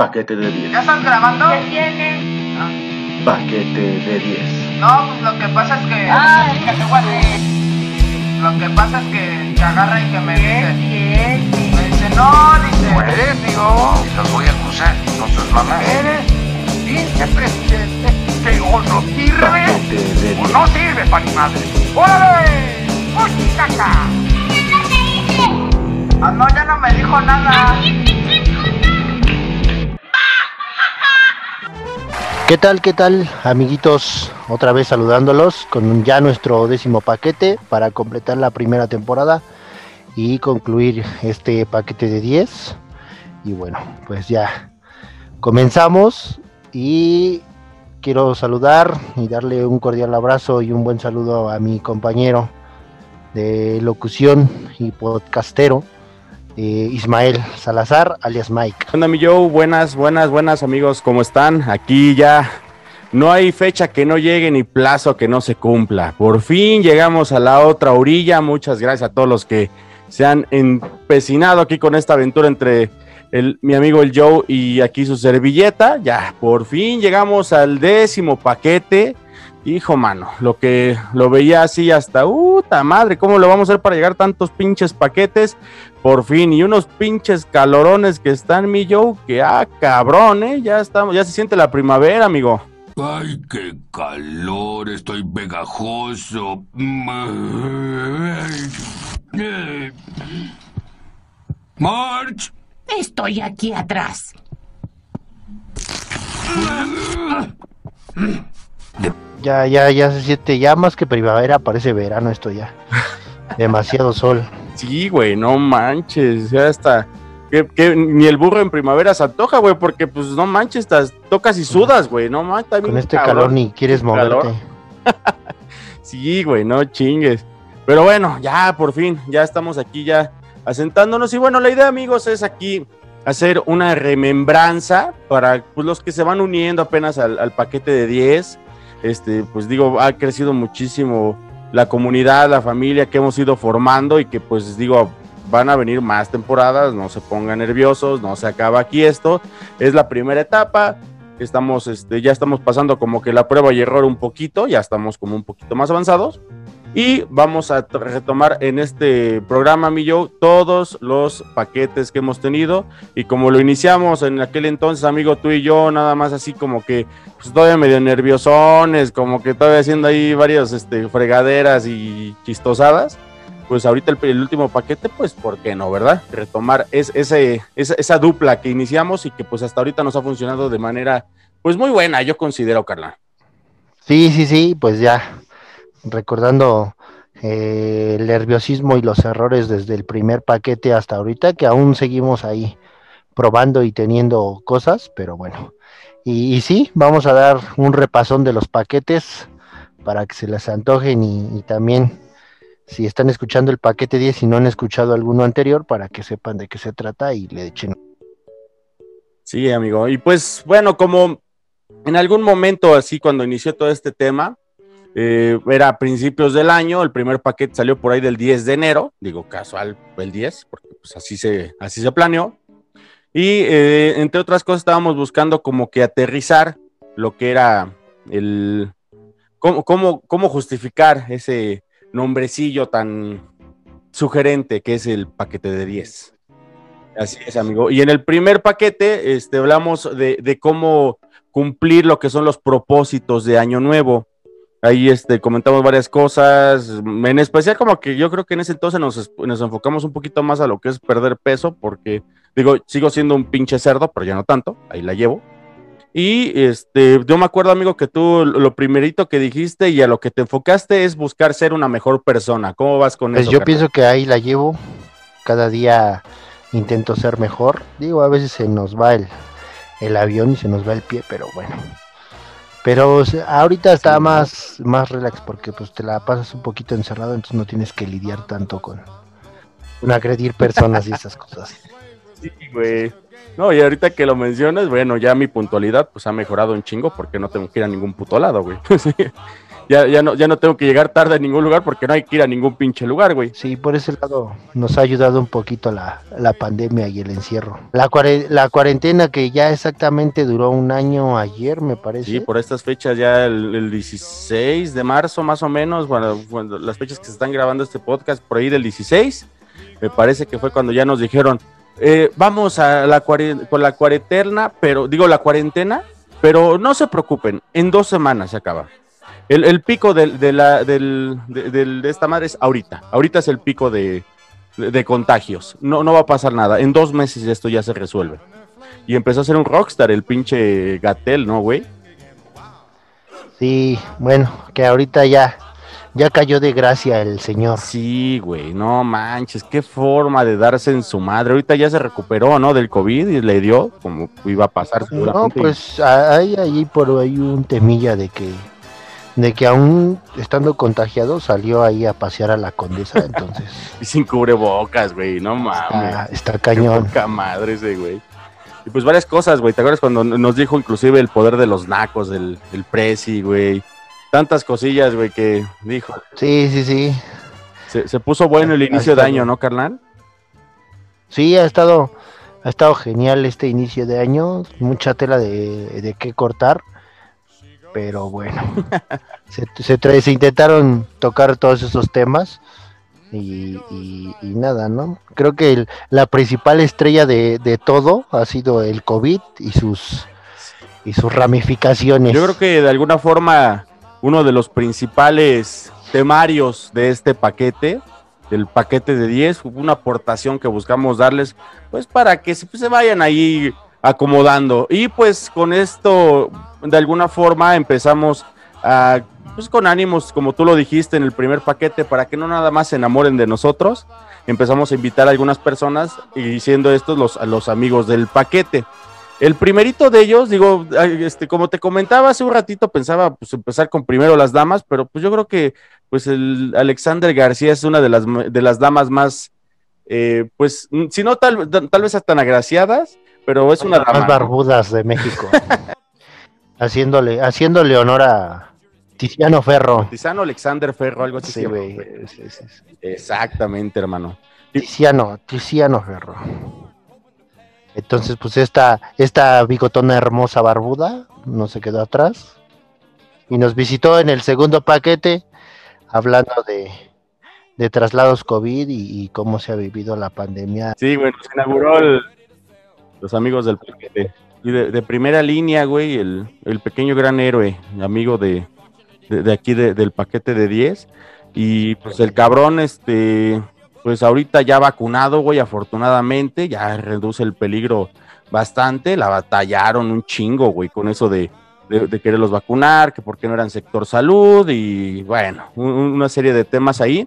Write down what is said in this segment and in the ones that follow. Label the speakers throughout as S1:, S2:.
S1: Paquete de 10.
S2: ¿Ya estás grabando?
S3: ¿Qué tiene?
S1: Paquete de 10.
S2: No, pues lo que pasa es que.
S3: Ay,
S2: que te guarde. Lo que pasa es que te agarra y que me
S3: ¿Qué
S2: dice.
S3: tiene?
S2: Me dice, no, dice.
S4: Puedes, digo, y los voy a acusar con sus mamás. Eres vicepresidente que o no sirve
S1: Paquete de
S4: o
S1: 10.
S4: no sirve para ni madre. ¡Órale! ¡Muchicaca!
S2: Ah, no, ya no me dijo nada.
S5: ¿Qué tal, qué tal, amiguitos? Otra vez saludándolos con ya nuestro décimo paquete para completar la primera temporada y concluir este paquete de 10. Y bueno, pues ya comenzamos y quiero saludar y darle un cordial abrazo y un buen saludo a mi compañero de locución y podcastero, eh, Ismael Salazar, alias Mike.
S6: ¿Qué onda, mi Joe? Buenas, buenas, buenas amigos, ¿cómo están? Aquí ya no hay fecha que no llegue ni plazo que no se cumpla. Por fin llegamos a la otra orilla. Muchas gracias a todos los que se han empecinado aquí con esta aventura entre el, mi amigo el Joe y aquí su servilleta. Ya, por fin llegamos al décimo paquete. Hijo, mano, lo que lo veía así hasta, puta madre, ¿cómo lo vamos a hacer para llegar tantos pinches paquetes? Por fin, y unos pinches calorones que están, mi Joe, que ah, cabrón, ¿eh? Ya estamos, ya se siente la primavera, amigo.
S7: Ay, qué calor, estoy pegajoso. March,
S3: Estoy aquí atrás.
S5: Ya, ya, ya se siente, ya más que primavera, parece verano esto ya. Demasiado sol.
S6: Sí, güey, no manches, ya está. Que, que ni el burro en primavera se antoja, güey, porque pues no manches, estás, tocas y sudas, güey, no manches.
S5: Con este
S6: cabrón.
S5: calor ni quieres moverte.
S6: Sí, güey, no chingues. Pero bueno, ya por fin, ya estamos aquí ya asentándonos. Y bueno, la idea, amigos, es aquí hacer una remembranza para pues, los que se van uniendo apenas al, al paquete de 10. Este, pues digo, ha crecido muchísimo la comunidad, la familia que hemos ido formando y que pues digo, van a venir más temporadas, no se pongan nerviosos, no se acaba aquí esto. Es la primera etapa. Estamos, este, ya estamos pasando como que la prueba y error un poquito, ya estamos como un poquito más avanzados. Y vamos a retomar en este programa, mi Joe, todos los paquetes que hemos tenido. Y como lo iniciamos en aquel entonces, amigo, tú y yo, nada más así como que pues, todavía medio nerviosones, como que todavía haciendo ahí varios este, fregaderas y chistosadas. Pues ahorita el, el último paquete, pues, ¿por qué no, verdad? Retomar es, ese, esa, esa dupla que iniciamos y que pues hasta ahorita nos ha funcionado de manera, pues muy buena, yo considero, Carla.
S5: Sí, sí, sí, pues ya recordando eh, el nerviosismo y los errores desde el primer paquete hasta ahorita, que aún seguimos ahí probando y teniendo cosas, pero bueno. Y, sí, vamos a dar un repasón de los paquetes para que se les antojen y, y también si están escuchando el paquete 10 y no han escuchado alguno anterior, para que sepan de qué se trata y le echen
S6: Sí, amigo. Y pues bueno, como en algún momento así cuando inició todo este tema, eh, era a principios del año, el primer paquete salió por ahí del 10 de enero, digo casual el 10, porque pues así se, así se planeó. Y eh, entre otras cosas estábamos buscando como que aterrizar lo que era el... cómo, cómo, cómo justificar ese nombrecillo tan sugerente que es el paquete de 10. Así es, amigo. Y en el primer paquete este, hablamos de, de cómo cumplir lo que son los propósitos de Año Nuevo. Ahí este, comentamos varias cosas, en especial como que yo creo que en ese entonces nos, nos enfocamos un poquito más a lo que es perder peso, porque digo, sigo siendo un pinche cerdo, pero ya no tanto, ahí la llevo. Y este, yo me acuerdo, amigo, que tú lo primerito que dijiste y a lo que te enfocaste es buscar ser una mejor persona. ¿Cómo vas con
S5: Pues
S6: eso?
S5: yo
S6: carnal?
S5: pienso que ahí la llevo. Cada día intento ser mejor. Digo, a veces se nos va el, el avión y se nos va el pie, pero bueno. Pero o sea, ahorita está
S6: Sí.
S5: más, más relax porque pues te la pasas un poquito encerrado, entonces no tienes que lidiar tanto con, con agredir personas y esas cosas.
S6: Sí, güey. No, y ahorita que lo mencionas, bueno, ya mi puntualidad pues ha mejorado un chingo porque no tengo que ir a ningún puto lado, güey. Ya, ya, no, ya no tengo que llegar tarde a ningún lugar porque no hay que ir a ningún pinche lugar, güey.
S5: Sí, por ese lado nos ha ayudado un poquito la, la pandemia y el encierro. La, cuare- la cuarentena que ya exactamente duró un año ayer, me parece.
S6: Sí, por estas fechas ya el, el 16 de marzo más o menos, bueno, cuando las fechas que se están grabando este podcast, por ahí del 16, me parece que fue cuando ya nos dijeron, eh, vamos a la con la cuarentena, pero digo la cuarentena, pero no se preocupen, en dos semanas se acaba. El, el pico del- de, la, del- de, de esta madre es ahorita, ahorita es el pico de, de- de contagios, no, no va a pasar nada, en dos meses esto ya se resuelve. Y empezó a ser un rockstar el pinche Gatel, ¿no, güey?
S5: Sí, bueno, que ahorita ya, ya cayó de gracia el señor.
S6: Sí, güey, no manches, qué forma de darse en su madre. Ahorita ya se recuperó, ¿no? Del COVID y le dio, como iba a pasar
S5: No, pues hay ahí por ahí un temilla de que, de que aún estando contagiado salió ahí a pasear a la condesa, entonces
S6: Y sin cubrebocas, güey, no mames.
S5: está, está
S6: Qué
S5: cañón.
S6: poca madre ese, güey. Y pues varias cosas, güey. ¿Te acuerdas cuando nos dijo inclusive el poder de los nacos, del el presi, güey? Tantas cosillas, güey, que dijo.
S5: Sí, sí, sí.
S6: Se, se puso bueno el inicio de año, ¿no, carnal?
S5: Sí, ha estado, ha estado genial este inicio de año, mucha tela de, de qué cortar, pero bueno, se, intentaron tocar todos esos temas y, nada, ¿no? Creo que la principal estrella de, todo ha sido el COVID y sus y sus ramificaciones.
S6: Yo creo que de alguna forma uno de los principales temarios de este paquete, del paquete de 10, fue una aportación que buscamos darles, pues para que se, pues, se vayan ahí acomodando. Y pues con esto, de alguna forma, empezamos a, pues con ánimos, como tú lo dijiste en el primer paquete, para que no nada más se enamoren de nosotros. Empezamos a invitar a algunas personas y siendo estos los, los amigos del paquete. El primerito de ellos, digo, este, como te comentaba hace un ratito, pensaba pues empezar con primero las damas, pero pues yo creo que pues el Alexander García es una de las, de las damas más, eh, pues, si no tal, tal vez tan agraciadas, pero es una dama.
S5: más barbudas de México. haciéndole, haciéndole honor a Tiziano Ferro.
S6: Tizano Alexander Ferro, algo así.
S5: Sí,
S6: se
S5: güey. sí, sí.
S6: Exactamente, hermano.
S5: Tiziano, Tiziano Ferro. Entonces, pues esta, esta bigotona hermosa barbuda no se quedó atrás y nos visitó en el segundo paquete hablando de, de traslados COVID y, y cómo se ha vivido la pandemia.
S6: Sí, güey, nos inauguró el- los amigos del paquete. Y de, primera línea, güey, el, el pequeño gran héroe, amigo de, de, aquí de- del paquete de 10. Y pues el cabrón, este, pues ahorita ya vacunado, güey, afortunadamente, ya reduce el peligro bastante. La batallaron un chingo, güey, con eso de, de, de quererlos vacunar, que por qué no eran sector salud y bueno, un- una serie de temas ahí.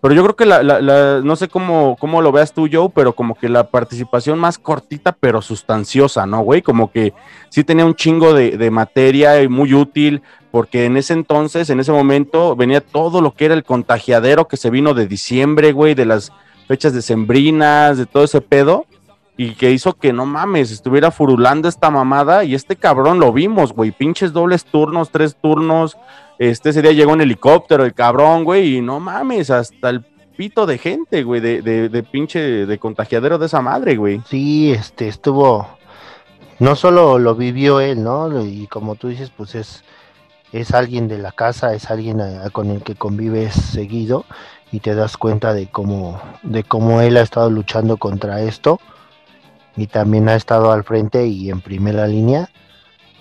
S6: Pero yo creo que la, la- la- no sé cómo, cómo lo veas tú, Joe, pero como que la participación más cortita, pero sustanciosa, ¿no, güey? Como que sí tenía un chingo de, de materia y muy útil, porque en ese entonces, en ese momento, venía todo lo que era el contagiadero que se vino de diciembre, güey, de las fechas decembrinas, de todo ese pedo, y que hizo que no mames, estuviera furulando esta mamada, y este cabrón lo vimos, güey, pinches dobles turnos, tres turnos, este ese día llegó en helicóptero el cabrón, güey, y no mames, hasta el pito de gente, güey, de, de, de pinche, de contagiadero de esa madre, güey.
S5: Sí, este estuvo, no solo lo vivió él, ¿no? Y como tú dices, pues es, es alguien de la casa, es alguien con el que convives seguido y te das cuenta de cómo, de cómo él ha estado luchando contra esto y también ha estado al frente y en primera línea.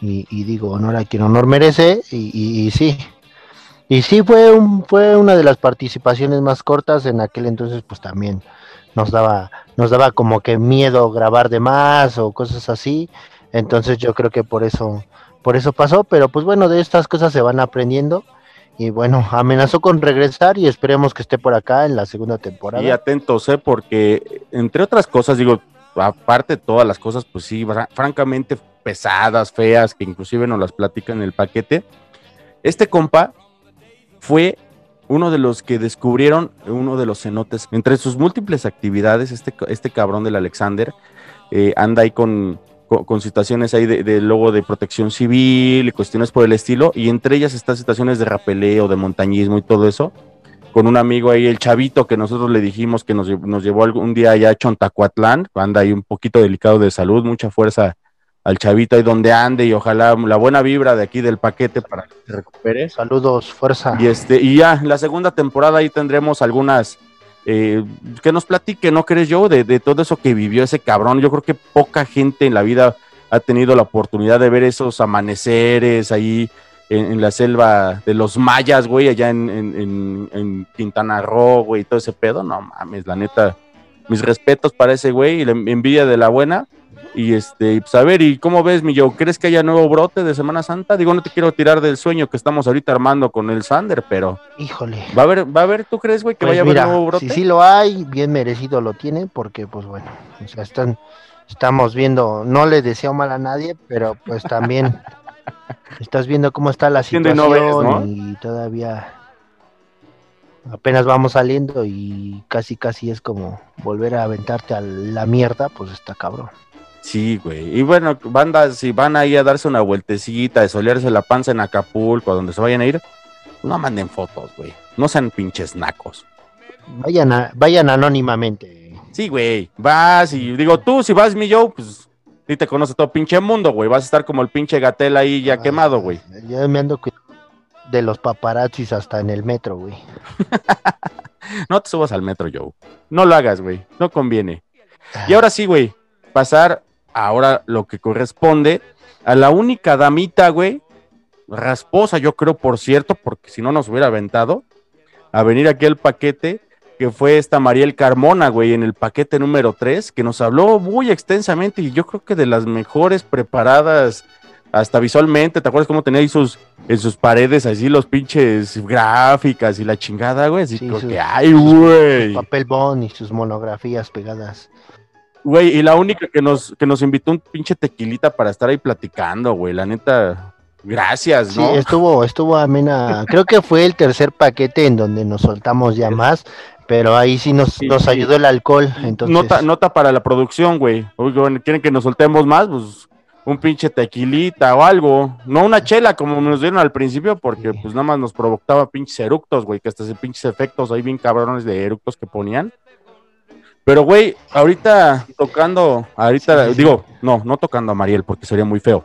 S5: Y, digo, honor a quien honor merece, y sí. Y sí fue un, fue una de las participaciones más cortas en aquel entonces, pues también nos daba, nos daba como que miedo grabar de más o cosas así. Entonces yo creo que por eso, por eso pasó, pero pues bueno, de estas cosas se van aprendiendo. Y bueno, amenazó con regresar y esperemos que esté por acá en la segunda temporada.
S6: Y atentos, ¿eh? Porque, entre otras cosas, digo, aparte de todas las cosas, pues sí, fra- francamente pesadas, feas, que inclusive nos las platican en el paquete. Este compa fue uno de los que descubrieron uno de los cenotes. Entre sus múltiples actividades, este, este cabrón del Alexander eh, anda ahí con, co- con, situaciones ahí de, luego de protección civil y cuestiones por el estilo, y entre ellas estas situaciones de rapeleo, de montañismo y todo eso, con un amigo ahí, el chavito, que nosotros le dijimos que nos, nos llevó algún día allá a Chontacuatlán, anda ahí un poquito delicado de salud, mucha fuerza al chavito ahí donde ande y ojalá la buena vibra de aquí del paquete para que se recupere.
S5: Saludos, fuerza.
S6: Y este, y ya, la segunda temporada ahí tendremos algunas eh, que nos platique, ¿no crees yo? De, de todo eso que vivió ese cabrón. Yo creo que poca gente en la vida ha tenido la oportunidad de ver esos amaneceres ahí en, en la selva de los mayas, güey, allá en, en, en- en Quintana Roo, güey, y todo ese pedo. No mames, la neta, mis respetos para ese güey y la envidia de la buena. Y este, pues a ver, ¿y cómo ves, mi Joe? ¿Crees que haya nuevo brote de Semana Santa? Digo, no te quiero tirar del sueño que estamos ahorita armando con el Sander, pero
S5: Híjole.
S6: va a haber, va a haber, ¿tú crees, güey, que
S5: Pues
S6: vaya a haber nuevo brote?
S5: si sí lo hay, bien merecido lo tiene, porque pues bueno, o sea, están, estamos viendo, no le deseo mal a nadie, pero pues también estás viendo cómo está la
S6: Entiende y
S5: situación
S6: no ves, ¿no?
S5: y todavía apenas vamos saliendo y casi casi es como volver a aventarte a la mierda, pues está cabrón.
S6: Sí, güey. Y bueno, bandas, si van ahí a darse una vueltecita, de solearse la panza en Acapulco, a donde se vayan a ir, no manden fotos, güey. No sean pinches nacos.
S5: Vayan, a- vayan anónimamente.
S6: Sí, güey. Vas y digo, tú, si vas mi Joe, pues sí te conoce todo pinche mundo, güey. Vas a estar como el pinche gatel ahí ya quemado, güey.
S5: Yo me ando de los paparazzis hasta en el metro, güey.
S6: No te subas al metro, Joe. No lo hagas, güey. No conviene. Y ahora sí, güey. Pasar ahora lo que corresponde a la única damita, güey. Rasposa, yo creo, por cierto, porque si no nos hubiera aventado a venir aquí al paquete, que fue esta Mariel Carmona, güey, en el paquete número 3, que nos habló muy extensamente y yo creo que de las mejores preparadas hasta visualmente, ¿te acuerdas cómo tenía ahí sus, en sus paredes así los pinches gráficas y la chingada, güey? Así
S5: Sí,
S6: como
S5: sus-
S6: que, ay, güey.
S5: Papel bond y sus monografías pegadas.
S6: Güey, y la única que nos, que nos invitó un pinche tequilita para estar ahí platicando, güey. La neta, gracias,
S5: Sí,
S6: ¿no?
S5: estuvo, estuvo amena. Creo que fue el tercer paquete en donde nos soltamos ya más, pero ahí sí nos,
S6: Sí,
S5: nos
S6: sí.
S5: ayudó el alcohol. Entonces,
S6: Nota, nota para la producción, güey. Oigan, ¿quieren que nos soltemos más? Pues un pinche tequilita o algo. No una chela como nos dieron al principio, porque
S5: Sí.
S6: pues nada más nos provocaba pinches eructos, güey. Que hasta ese pinches efectos ahí bien cabrones de eructos que ponían. Pero, güey, ahorita tocando, ahorita, digo, no, no tocando a Mariel porque sería muy feo.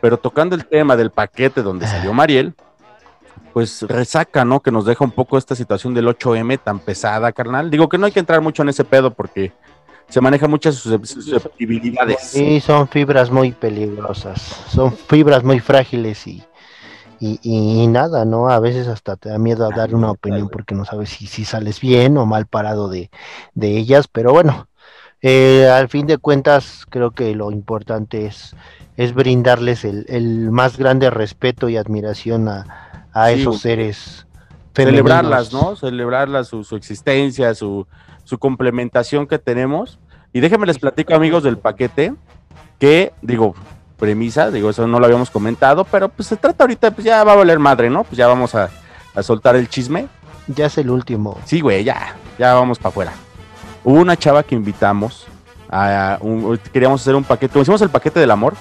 S6: Pero tocando el tema del paquete donde salió Mariel, pues resaca, ¿no? Que nos deja un poco esta situación del 8M tan pesada, carnal. Digo que no hay que entrar mucho en ese pedo porque se manejan muchas suscep- susceptibilidades.
S5: sí, son fibras muy peligrosas, son fibras muy frágiles y, y, y nada, ¿no? A veces hasta te da miedo a dar una opinión porque no sabes si, si sales bien o mal parado de, de ellas, pero bueno, eh, al fin de cuentas creo que lo importante es, es brindarles el, el más grande respeto y admiración a, a
S6: Sí,
S5: esos seres.
S6: Celebrarlas. ¿no? Celebrarlas, su, su existencia, su, su complementación que tenemos. Y déjenme les platico, amigos del paquete, que, digo, premisa, digo, eso no lo habíamos comentado, pero pues se trata ahorita, pues ya va a valer madre, ¿no? Pues ya vamos a, a soltar el chisme.
S5: Ya es el último.
S6: Sí, güey, ya, ya vamos para afuera. Hubo una chava que invitamos a un- queríamos hacer un paquete, como hicimos el paquete del amor,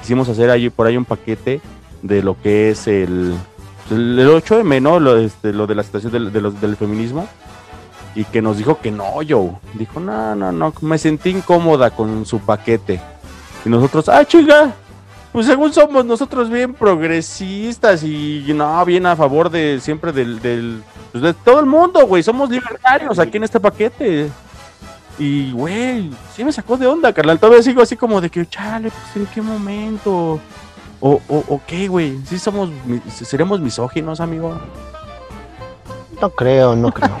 S6: quisimos hacer ahí por ahí un paquete de lo que es el, el, el 8M, ¿no? Lo, este, lo de la situación del, de los- del feminismo. Y que nos dijo que no, yo. Dijo, no, no, no, me sentí incómoda con su paquete. Y nosotros, ah, chinga, pues según somos nosotros bien progresistas y no, bien a favor de siempre del, del pues de todo el mundo, güey. Somos libertarios aquí en este paquete. Y, güey, sí me sacó de onda, carnal. Todavía sigo así como de que, chale, pues en qué momento. O, o, o qué, güey. Sí somos, seremos misóginos, amigo.
S5: No creo, no creo.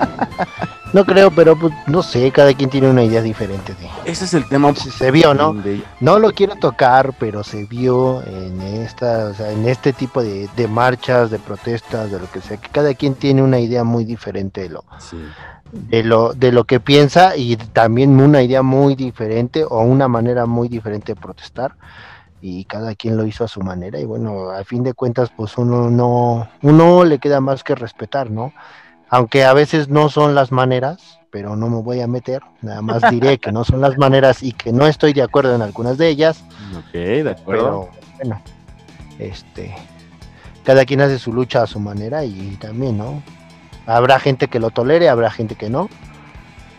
S5: no creo, pero pues, no sé, cada quien tiene una idea diferente de...
S6: Ese es el tema.
S5: Se, se vio, ¿no?
S6: de-
S5: No lo quiero tocar, pero se vio en esta, o sea, en este tipo de, de marchas, de protestas, de lo que sea, que cada quien tiene una idea muy diferente de lo,
S6: sí.
S5: de lo, de lo que piensa y también una idea muy diferente o una manera muy diferente de protestar. Y cada quien lo hizo a su manera. Y bueno, a fin de cuentas, pues uno no, uno le queda más que respetar, ¿no? aunque a veces no son las maneras, pero no me voy a meter, nada más diré que no son las maneras y que no estoy de acuerdo en algunas de ellas,
S6: Ok, de acuerdo.
S5: pero bueno, este, cada quien hace su lucha a su manera y también, ¿no? Habrá gente que lo tolere, habrá gente que no,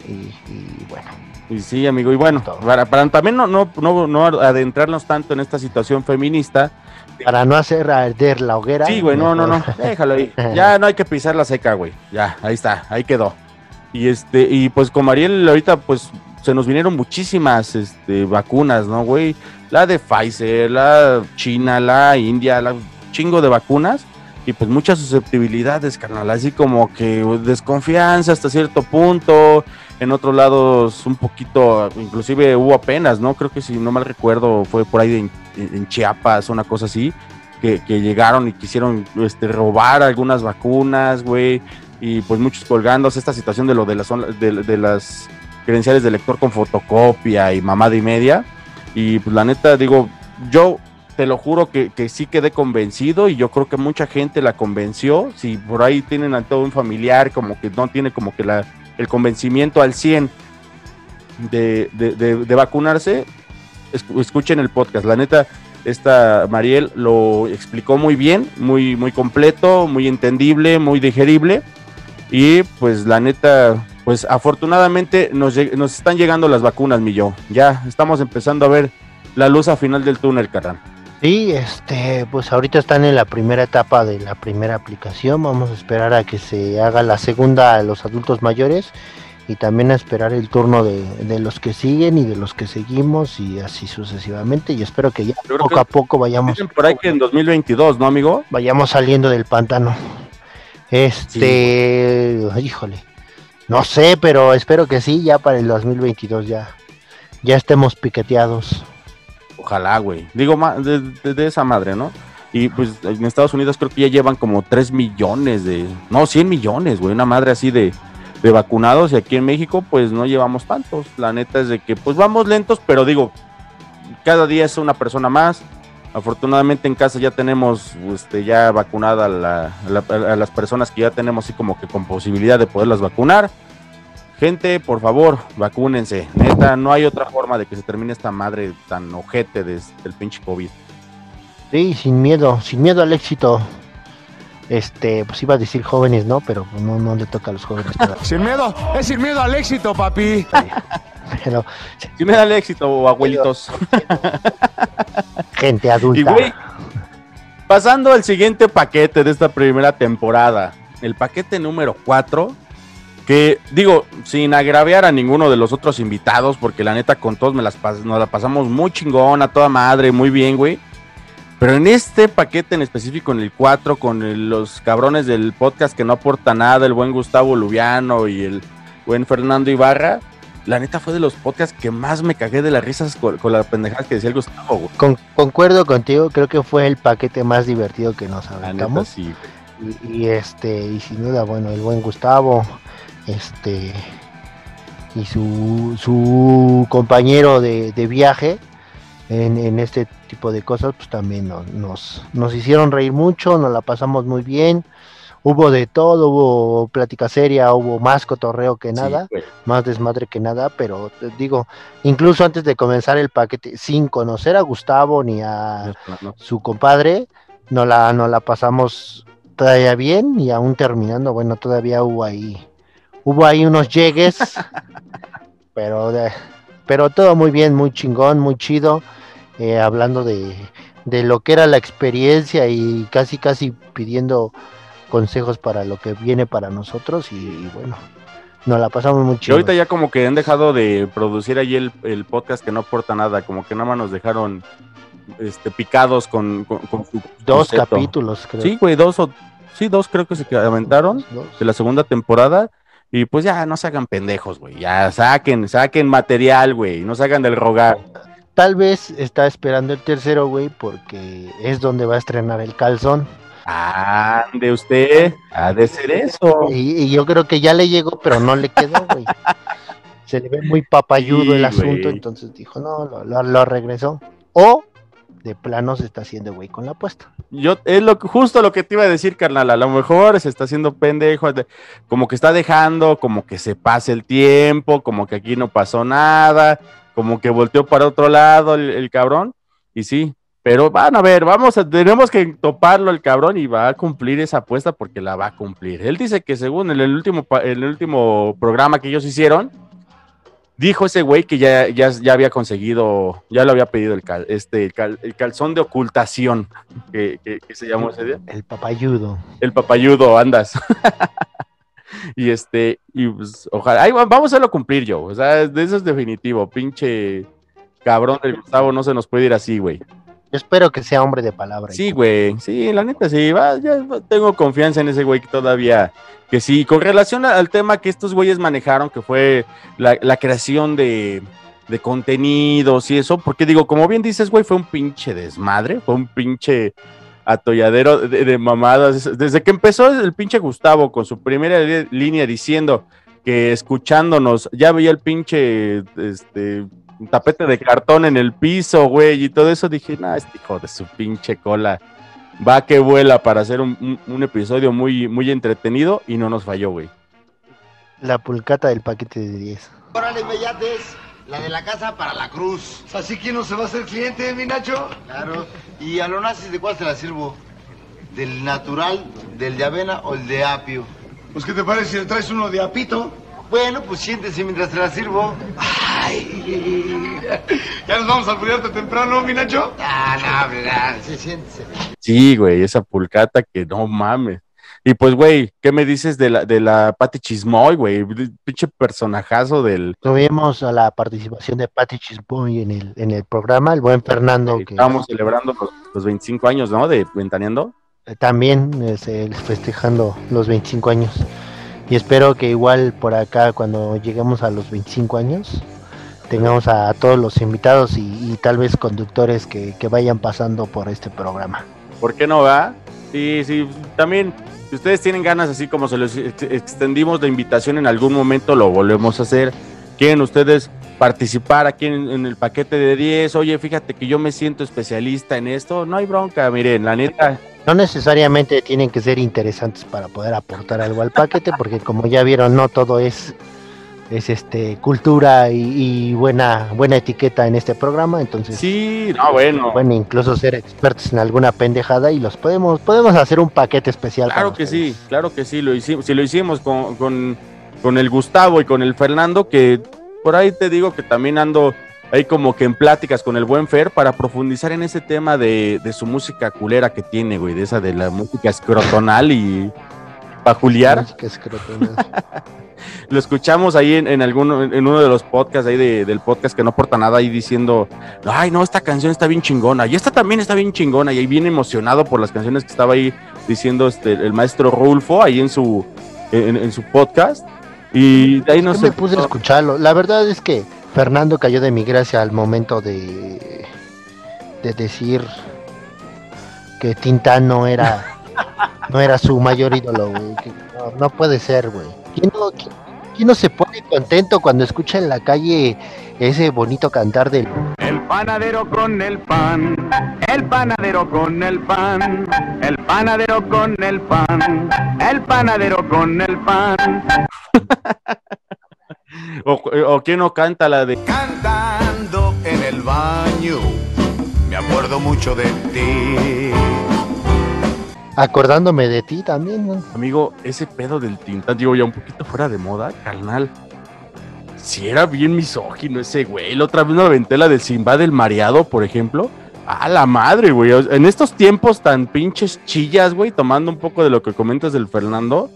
S5: y, y bueno,
S6: Y sí, amigo, y bueno, para, para también no, no, no, no adentrarnos tanto en esta situación feminista.
S5: para no hacer arder la hoguera.
S6: Sí, güey, no, no, no, déjalo ahí. Ya no hay que pisar la seca, güey. Ya, ahí está, ahí quedó. Y este, y pues con Mariel ahorita, pues, se nos vinieron muchísimas este, vacunas, ¿no, güey? La de Pfizer, la China, la India, la chingo de vacunas. Y pues muchas susceptibilidades, carnal. Así como que desconfianza hasta cierto punto. En otros lados un poquito, inclusive hubo apenas, ¿no? Creo que si no mal recuerdo fue por ahí en, Chiapas, una cosa así, que, llegaron y quisieron este, robar algunas vacunas, güey, y pues muchos colgándose esta situación de lo de las, de, de las credenciales de lector con fotocopia y mamada y media. Y pues la neta, digo, yo te lo juro que, que sí quedé convencido y yo creo que mucha gente la convenció. Si por ahí tienen a todo un familiar como que no tiene como que el convencimiento al 100 de, de, de- de vacunarse, escu- escuchen el podcast. La neta, esta Mariel lo explicó muy bien, muy, muy completo, muy entendible, muy digerible. Y pues la neta, pues afortunadamente nos, nos están llegando las vacunas, mi yo. Ya estamos empezando a ver la luz al final del túnel, carnal.
S5: Sí, este, pues ahorita están en la primera etapa de la primera aplicación. Vamos a esperar a que se haga la segunda a los adultos mayores y también a esperar el turno de, de los que siguen y de los que seguimos y así sucesivamente. Y espero que ya
S6: creo
S5: poco
S6: que-
S5: a poco vayamos,
S6: por ahí que en 2022, ¿no, amigo?
S5: vayamos saliendo del pantano. Este, híjole, no sé, pero espero que sí, ya para el 2022 ya, ya estemos piqueteados.
S6: Ojalá, güey. Digo, de, de- esa madre, ¿no? Y pues en Estados Unidos creo que ya llevan como 3 millones de... No, 100 millones, güey. Una madre así de, de vacunados. Y aquí en México pues no llevamos tantos. La neta es de que pues vamos lentos, pero digo, cada día es una persona más. Afortunadamente en casa ya tenemos este, ya vacunada a las personas que ya tenemos así como que con posibilidad de poderlas vacunar. Gente, por favor, vacúnense. Neta, no hay otra forma de que se termine esta madre tan ojete des- del pinche COVID.
S5: Sí, sin miedo, sin miedo al éxito. Este, pues iba a decir jóvenes, ¿no? Pero pues, no, no le toca a los jóvenes todavía.
S8: Sin miedo, es sin miedo al éxito, papi.
S5: Pero
S6: Si me da el éxito, abuelitos.
S5: gente
S6: Y
S5: adulta.
S6: güey, pasando al siguiente paquete de esta primera temporada, el paquete número 4, que digo, sin agraviar a ninguno de los otros invitados, porque la neta con todos me las pas- nos la pasamos muy chingón, a toda madre, muy bien, güey. Pero en este paquete en específico, en el 4, con el- los cabrones del podcast que no aporta nada, el buen Gustavo Lubiano y el buen Fernando Ibarra, la neta fue de los podcasts que más me cagué de las risas con, con la pendejada que decía el Gustavo, güey.
S5: Con- concuerdo contigo, creo que fue el paquete más divertido que nos
S6: La neta,
S5: aventamos.
S6: sí, güey.
S5: Y, y, este, y sin duda, bueno, el buen Gustavo, este, y su, su compañero de, de viaje en, en este tipo de cosas, pues también nos, nos, nos hicieron reír mucho, nos la pasamos muy bien. Hubo de todo, hubo plática seria, hubo más cotorreo que nada,
S6: Sí, güey.
S5: más desmadre que nada, pero te digo, incluso antes de comenzar el paquete, sin conocer a Gustavo ni a,
S6: No,
S5: su compadre, nos la, nos la pasamos todavía bien y aún terminando, bueno, todavía hubo ahí, hubo ahí unos llegues, pero, de- pero todo muy bien, muy chingón, muy chido, eh, hablando de, de lo que era la experiencia y casi, casi pidiendo consejos para lo que viene para nosotros y, y bueno, nos la pasamos muy
S6: Y
S5: chido.
S6: ahorita ya como que han dejado de producir ahí el, el podcast que no aporta nada, como que nada más nos dejaron este, picados con, con- con su
S5: Dos
S6: concepto.
S5: capítulos, creo.
S6: Sí, güey, dos o sí, dos creo que se aventaron
S5: Dos.
S6: de la segunda temporada. Y pues ya no se hagan pendejos, güey. Ya saquen, saquen material, güey. No se hagan del rogar.
S5: Tal vez está esperando el tercero, güey, porque es donde va a estrenar el calzón.
S6: Ande usted, ha de ser eso.
S5: Y, y yo creo que ya le llegó, pero no le quedó, güey. Se le ve muy papayudo
S6: Sí,
S5: el asunto, entonces dijo, no, lo, lo- lo regresó. O de plano se está haciendo güey con la apuesta.
S6: Yo, es lo, justo lo que te iba a decir, carnal. A lo mejor se está haciendo pendejo, de- como que está dejando, como que se pase el tiempo, como que aquí no pasó nada, como que volteó para otro lado el, el cabrón. Y sí, pero van a ver, vamos a, tenemos que toparlo el cabrón y va a cumplir esa apuesta porque la va a cumplir. Él dice que según en el último, el último programa que ellos hicieron, dijo ese güey que ya, ya, ya había conseguido, ya lo había pedido el, cal- este, el, cal- el calzón de ocultación, que, que- que se llamó ese día.
S5: El papayudo.
S6: El papayudo, andas. y este, y pues, ojalá, va- vamos a hacerlo cumplir yo, o sea, de eso es definitivo, pinche cabrón del Gustavo, no se nos puede ir así, güey.
S5: Yo espero que sea hombre de palabra.
S6: Sí, güey, sí, la neta, sí, va, ya tengo confianza en ese güey que todavía, que sí, con relación al tema que estos güeyes manejaron, que fue la, la creación de, de contenidos y eso, porque digo, como bien dices, güey, fue un pinche desmadre, fue un pinche atolladero de, de mamadas. Desde que empezó el pinche Gustavo con su primera línea diciendo que escuchándonos ya veía el pinche este, tapete de cartón en el piso, güey, y todo eso, dije, nah, este hijo de su pinche cola va que vuela para hacer un, un- un episodio muy, muy entretenido y no nos falló, güey.
S5: La pulcata del paquete de 10.
S9: Órale, bellates, la de la casa para la cruz.
S8: ¿Así quién no se va a hacer cliente, mi Nacho?
S9: Claro. ¿Y a los nazis de cuál se la sirvo? ¿Del natural, del de avena o el de apio?
S8: Pues, ¿qué te parece si le traes uno de apito?
S9: Bueno, pues siéntese mientras se la sirvo.
S8: ¿Ya nos vamos a pelearte temprano, mi Nacho?
S9: Ah, no, verdad. Sí, siéntese.
S6: Sí, güey, esa pulcata que no mames. Y pues, güey, ¿qué me dices de la, de la Pati Chismoy, güey? Pinche personajazo del...
S5: Tuvimos a la participación de Patty Chisboy en el, en el programa, el buen Fernando, que
S6: Estábamos celebrando los, los 25 años, ¿no? De Ventaneando.
S5: también es, el- festejando los 25 años. Y espero que igual por acá, cuando lleguemos a los 25 años, tengamos a, todos los invitados y, tal vez conductores que, vayan pasando por este programa.
S6: ¿Por qué no va? Sí, sí, también, si ustedes tienen ganas, así como se les ex- extendimos la invitación en algún momento, lo volvemos a hacer. ¿Quieren ustedes participar aquí en el paquete de 10? Oye, fíjate que yo me siento especialista en esto. No hay bronca, miren, la neta.
S5: No necesariamente tienen que ser interesantes para poder aportar algo al paquete, porque como ya vieron, no todo es, es este cultura y, y buena, buena etiqueta en este programa, entonces
S6: Sí, no, bueno.
S5: pueden incluso ser expertos en alguna pendejada y los podemos, podemos hacer un paquete especial.
S6: Claro
S5: para
S6: que
S5: ustedes.
S6: sí, claro que sí, lo hicimos, si lo hicimos con, con, con el Gustavo y con el Fernando, que por ahí te digo que también ando ahí como que en pláticas con el buen Fer para profundizar en ese tema de, de su música culera que tiene, güey, de esa de la música escrotonal y peculiar.
S5: Música escrotonal.
S6: Lo escuchamos ahí en, en alguno, en uno de los podcasts ahí de- del podcast que no aporta nada ahí diciendo, ay no, esta canción está bien chingona, y esta también está bien chingona, y ahí bien emocionado por las canciones que estaba ahí diciendo este, el maestro Rulfo ahí en su, en, en su podcast. Y de ahí no se
S5: me puse a escucharlo. La verdad es que Fernando cayó de mi gracia al momento de, de decir que Tintán no era no era su mayor ídolo, güey. no puede ser, güey. ¿Quién no, quién- quién no se pone contento cuando escucha en la calle ese bonito cantar del
S10: El panadero con el pan, el panadero con el pan, el panadero con el pan, el panadero con el pan.
S6: O, o quién no canta la de
S8: Cantando en el baño, me acuerdo mucho de ti.
S5: acordándome de ti también, güey.
S6: Amigo, ese pedo del Tintán, digo ya un poquito fuera de moda, carnal. Si era bien misógino ese güey. La otra vez me aventé la del Simba del Mareado, por ejemplo. A la madre, güey. En estos tiempos tan pinches chillas, güey, tomando un poco de lo que comentas del Fernando.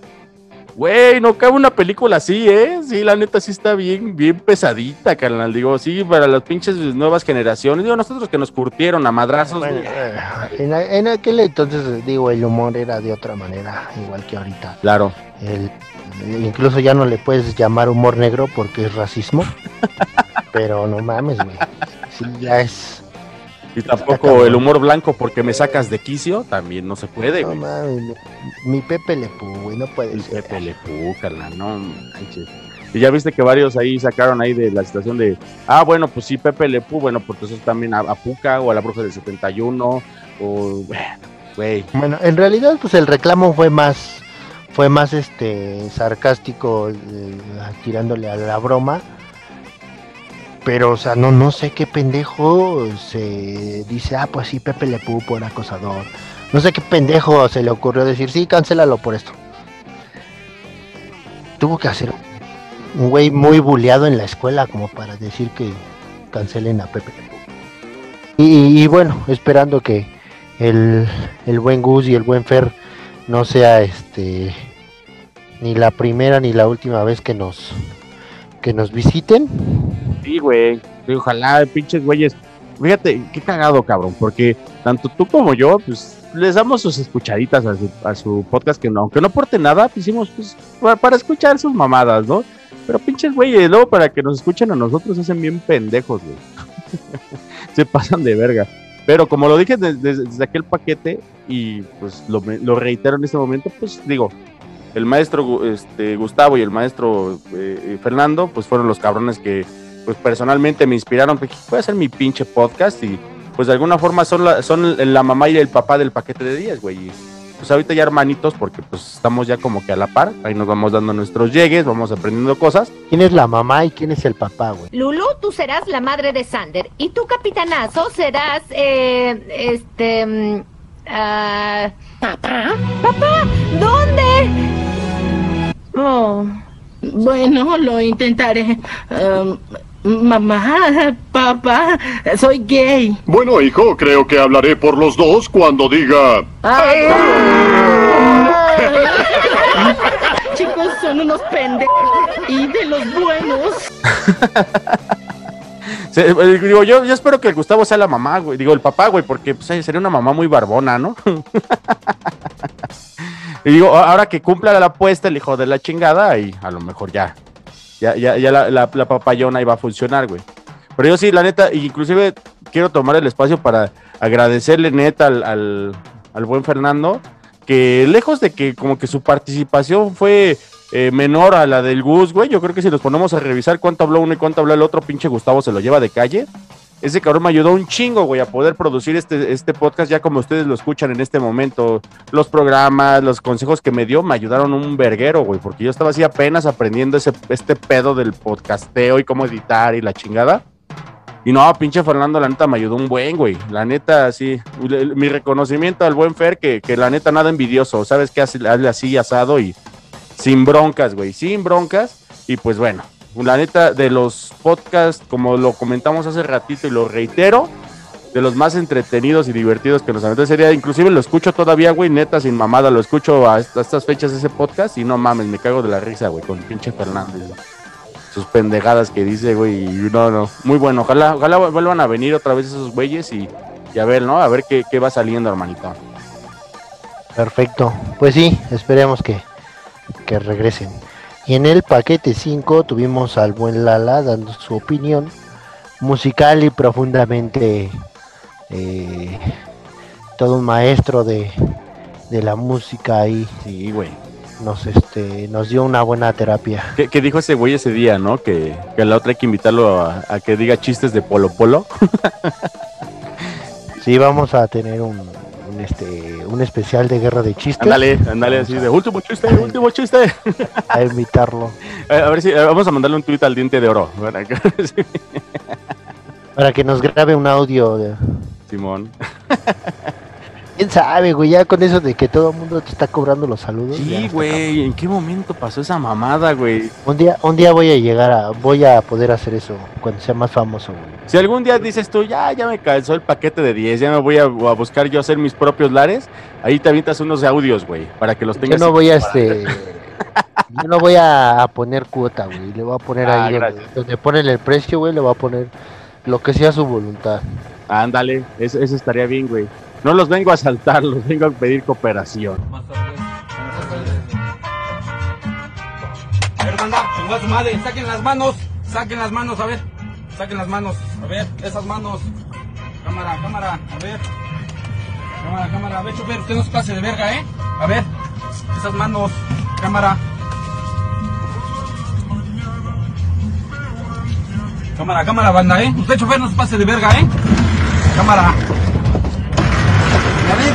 S6: Güey, no cabe una película así, ¿eh? Sí, la neta sí está bien, bien pesadita, carnal. Digo, sí, para las pinches nuevas generaciones. Digo, nosotros que nos curtieron a madrazos.
S5: Bueno, eh, en aquel entonces, digo, el humor era de otra manera, igual que ahorita.
S6: Claro.
S5: El, incluso ya no le puedes llamar humor negro porque es racismo. pero no mames, güey. Sí, ya es.
S6: Y tampoco el humor blanco porque me sacas de quicio, también no se puede,
S5: No
S6: güey.
S5: mi Pepe Le Pew, güey, no puede
S6: El
S5: ser.
S6: Pepe Le carnal, no manches. Y ya viste que varios ahí sacaron ahí de la situación de, ah, bueno, pues sí, Pepe Le Pew, bueno, pues eso también a, a Puca o a la bruja del 71, o, bueno, güey.
S5: Bueno, en realidad, pues el reclamo fue más, fue más este sarcástico, eh, tirándole a la broma. Pero, o sea, no, no sé qué pendejo se dice, ah, pues sí, Pepe Le Pew por acosador. No sé qué pendejo se le ocurrió decir, sí, cancélalo por esto. Tuvo que hacer un güey muy buleado en la escuela como para decir que cancelen a Pepe Le. Y, y bueno, esperando que el, el buen Gus y el buen Fer no sea este ni la primera ni la última vez que nos que nos visiten.
S6: Sí, güey. Ojalá, pinches güeyes. Fíjate, qué cagado, cabrón, porque tanto tú como yo, pues les damos sus escuchaditas a su, podcast, que no, aunque no aporte nada, pues, hicimos pues, para, para escuchar sus mamadas, ¿no? Pero pinches güeyes, luego para que nos escuchen a nosotros, hacen bien pendejos, güey. se pasan de verga. Pero como lo dije desde, aquel paquete, y pues lo, lo reitero en este momento, pues digo, el maestro este, Gustavo y el maestro eh, Fernando, pues fueron los cabrones que pues personalmente me inspiraron, porque voy a hacer mi pinche podcast y pues de alguna forma son la, son la mamá y el papá del paquete de 10, güey. Pues ahorita ya hermanitos, porque pues estamos ya como que a la par, ahí nos vamos dando nuestros llegues, vamos aprendiendo cosas.
S5: ¿Quién es la mamá y quién es el papá, güey?
S11: Lulu, tú serás la madre de Sander y tu capitanazo serás, eh, este, ah, papá. Papá, ¿dónde?
S3: Oh, bueno, lo intentaré. Um, mamá, papá, soy gay.
S12: Bueno, hijo, creo que hablaré por los dos cuando diga...
S3: Chicos, son unos pendejos y de los buenos.
S6: Se- eh, digo, yo, yo espero que el Gustavo sea la mamá, güey, digo el papá, güey, porque pues, eh, sería una mamá muy barbona, ¿no? y digo, ahora que cumpla la apuesta el hijo de la chingada, y a lo mejor ya, ya, ya, ya la, papayona iba a funcionar, güey. Pero yo sí, la neta, inclusive quiero tomar el espacio para agradecerle neta al, al, al buen Fernando, que lejos de que como que su participación fue eh, menor a la del Gus, güey, yo creo que si nos ponemos a revisar cuánto habló uno y cuánto habló el otro, pinche Gustavo se lo lleva de calle. Ese cabrón me ayudó un chingo, güey, a poder producir este, este podcast ya como ustedes lo escuchan en este momento. Los programas, los consejos que me dio me ayudaron un verguero, güey, porque yo estaba así apenas aprendiendo ese, este pedo del podcasteo y cómo editar y la chingada. Y no, pinche Fernando, la neta me ayudó un buen, güey. La neta, sí. Mi reconocimiento al buen Fer, que, que la neta nada envidioso. ¿Sabes? Hace, hazle así asado y sin broncas, güey. Sin broncas. Y pues bueno, la neta de los podcasts, como lo comentamos hace ratito y lo reitero, de los más entretenidos y divertidos que nos aventó sería, inclusive lo escucho todavía, güey, neta, sin mamada, lo escucho a, est- a estas fechas ese podcast y no mames, me cago de la risa, güey, con pinche Fernández. Sus pendejadas que dice, güey, no, no, muy bueno. Ojalá, ojalá vuelvan a venir otra vez esos güeyes y, y a ver, ¿no? A ver qué, qué va saliendo, hermanito.
S5: Perfecto. Pues sí, esperemos que, que regresen. Y en el paquete 5 tuvimos al buen Lala dando su opinión musical y profundamente eh, todo un maestro de, de la música ahí.
S6: Sí, güey.
S5: Nos, este, nos dio una buena terapia.
S6: ¿Qué, qué dijo ese güey ese día, no? Que, que la otra hay que invitarlo a, a que diga chistes de Polo Polo.
S5: Sí, vamos a tener un, un, este, un especial de guerra de chistes.
S6: Ándale, ándale así de último chiste, último chiste.
S5: A invitarlo.
S6: A a ver si a- vamos a mandarle un tuit al diente de oro. Para que-
S5: Para que nos grabe un audio. de-
S6: Simón.
S5: ¿Quién sabe, güey? Ya con eso de que todo el mundo te está cobrando los saludos.
S6: Sí, güey. ¿En qué momento pasó esa mamada, güey?
S5: Un día, un día voy a llegar a, voy a poder hacer eso cuando sea más famoso. güey.
S6: Si algún día dices tú, ya, ya me cansó el paquete de 10, ya me voy a, a buscar yo hacer mis propios lares, ahí te avientas unos audios, güey, para que los
S5: Yo
S6: tengas.
S5: no voy a este, yo no voy a, poner cuota, güey. Le voy a poner
S6: Ah,
S5: ahí donde, donde ponen el precio, güey. Le voy a poner lo que sea su voluntad.
S6: Ándale, eso, eso estaría bien, güey. No los vengo a saltar, los vengo a pedir cooperación.
S13: A su madre, saquen las manos, saquen las manos, a ver, saquen las manos, a ver, esas manos. Cámara, cámara, a ver. Cámara, cámara, a ver, chofer, usted no se pase de verga, ¿eh? A ver, esas manos, cámara. Cámara, cámara, banda, ¿eh? Usted, chofer, no se pase de verga, ¿eh? Cámara.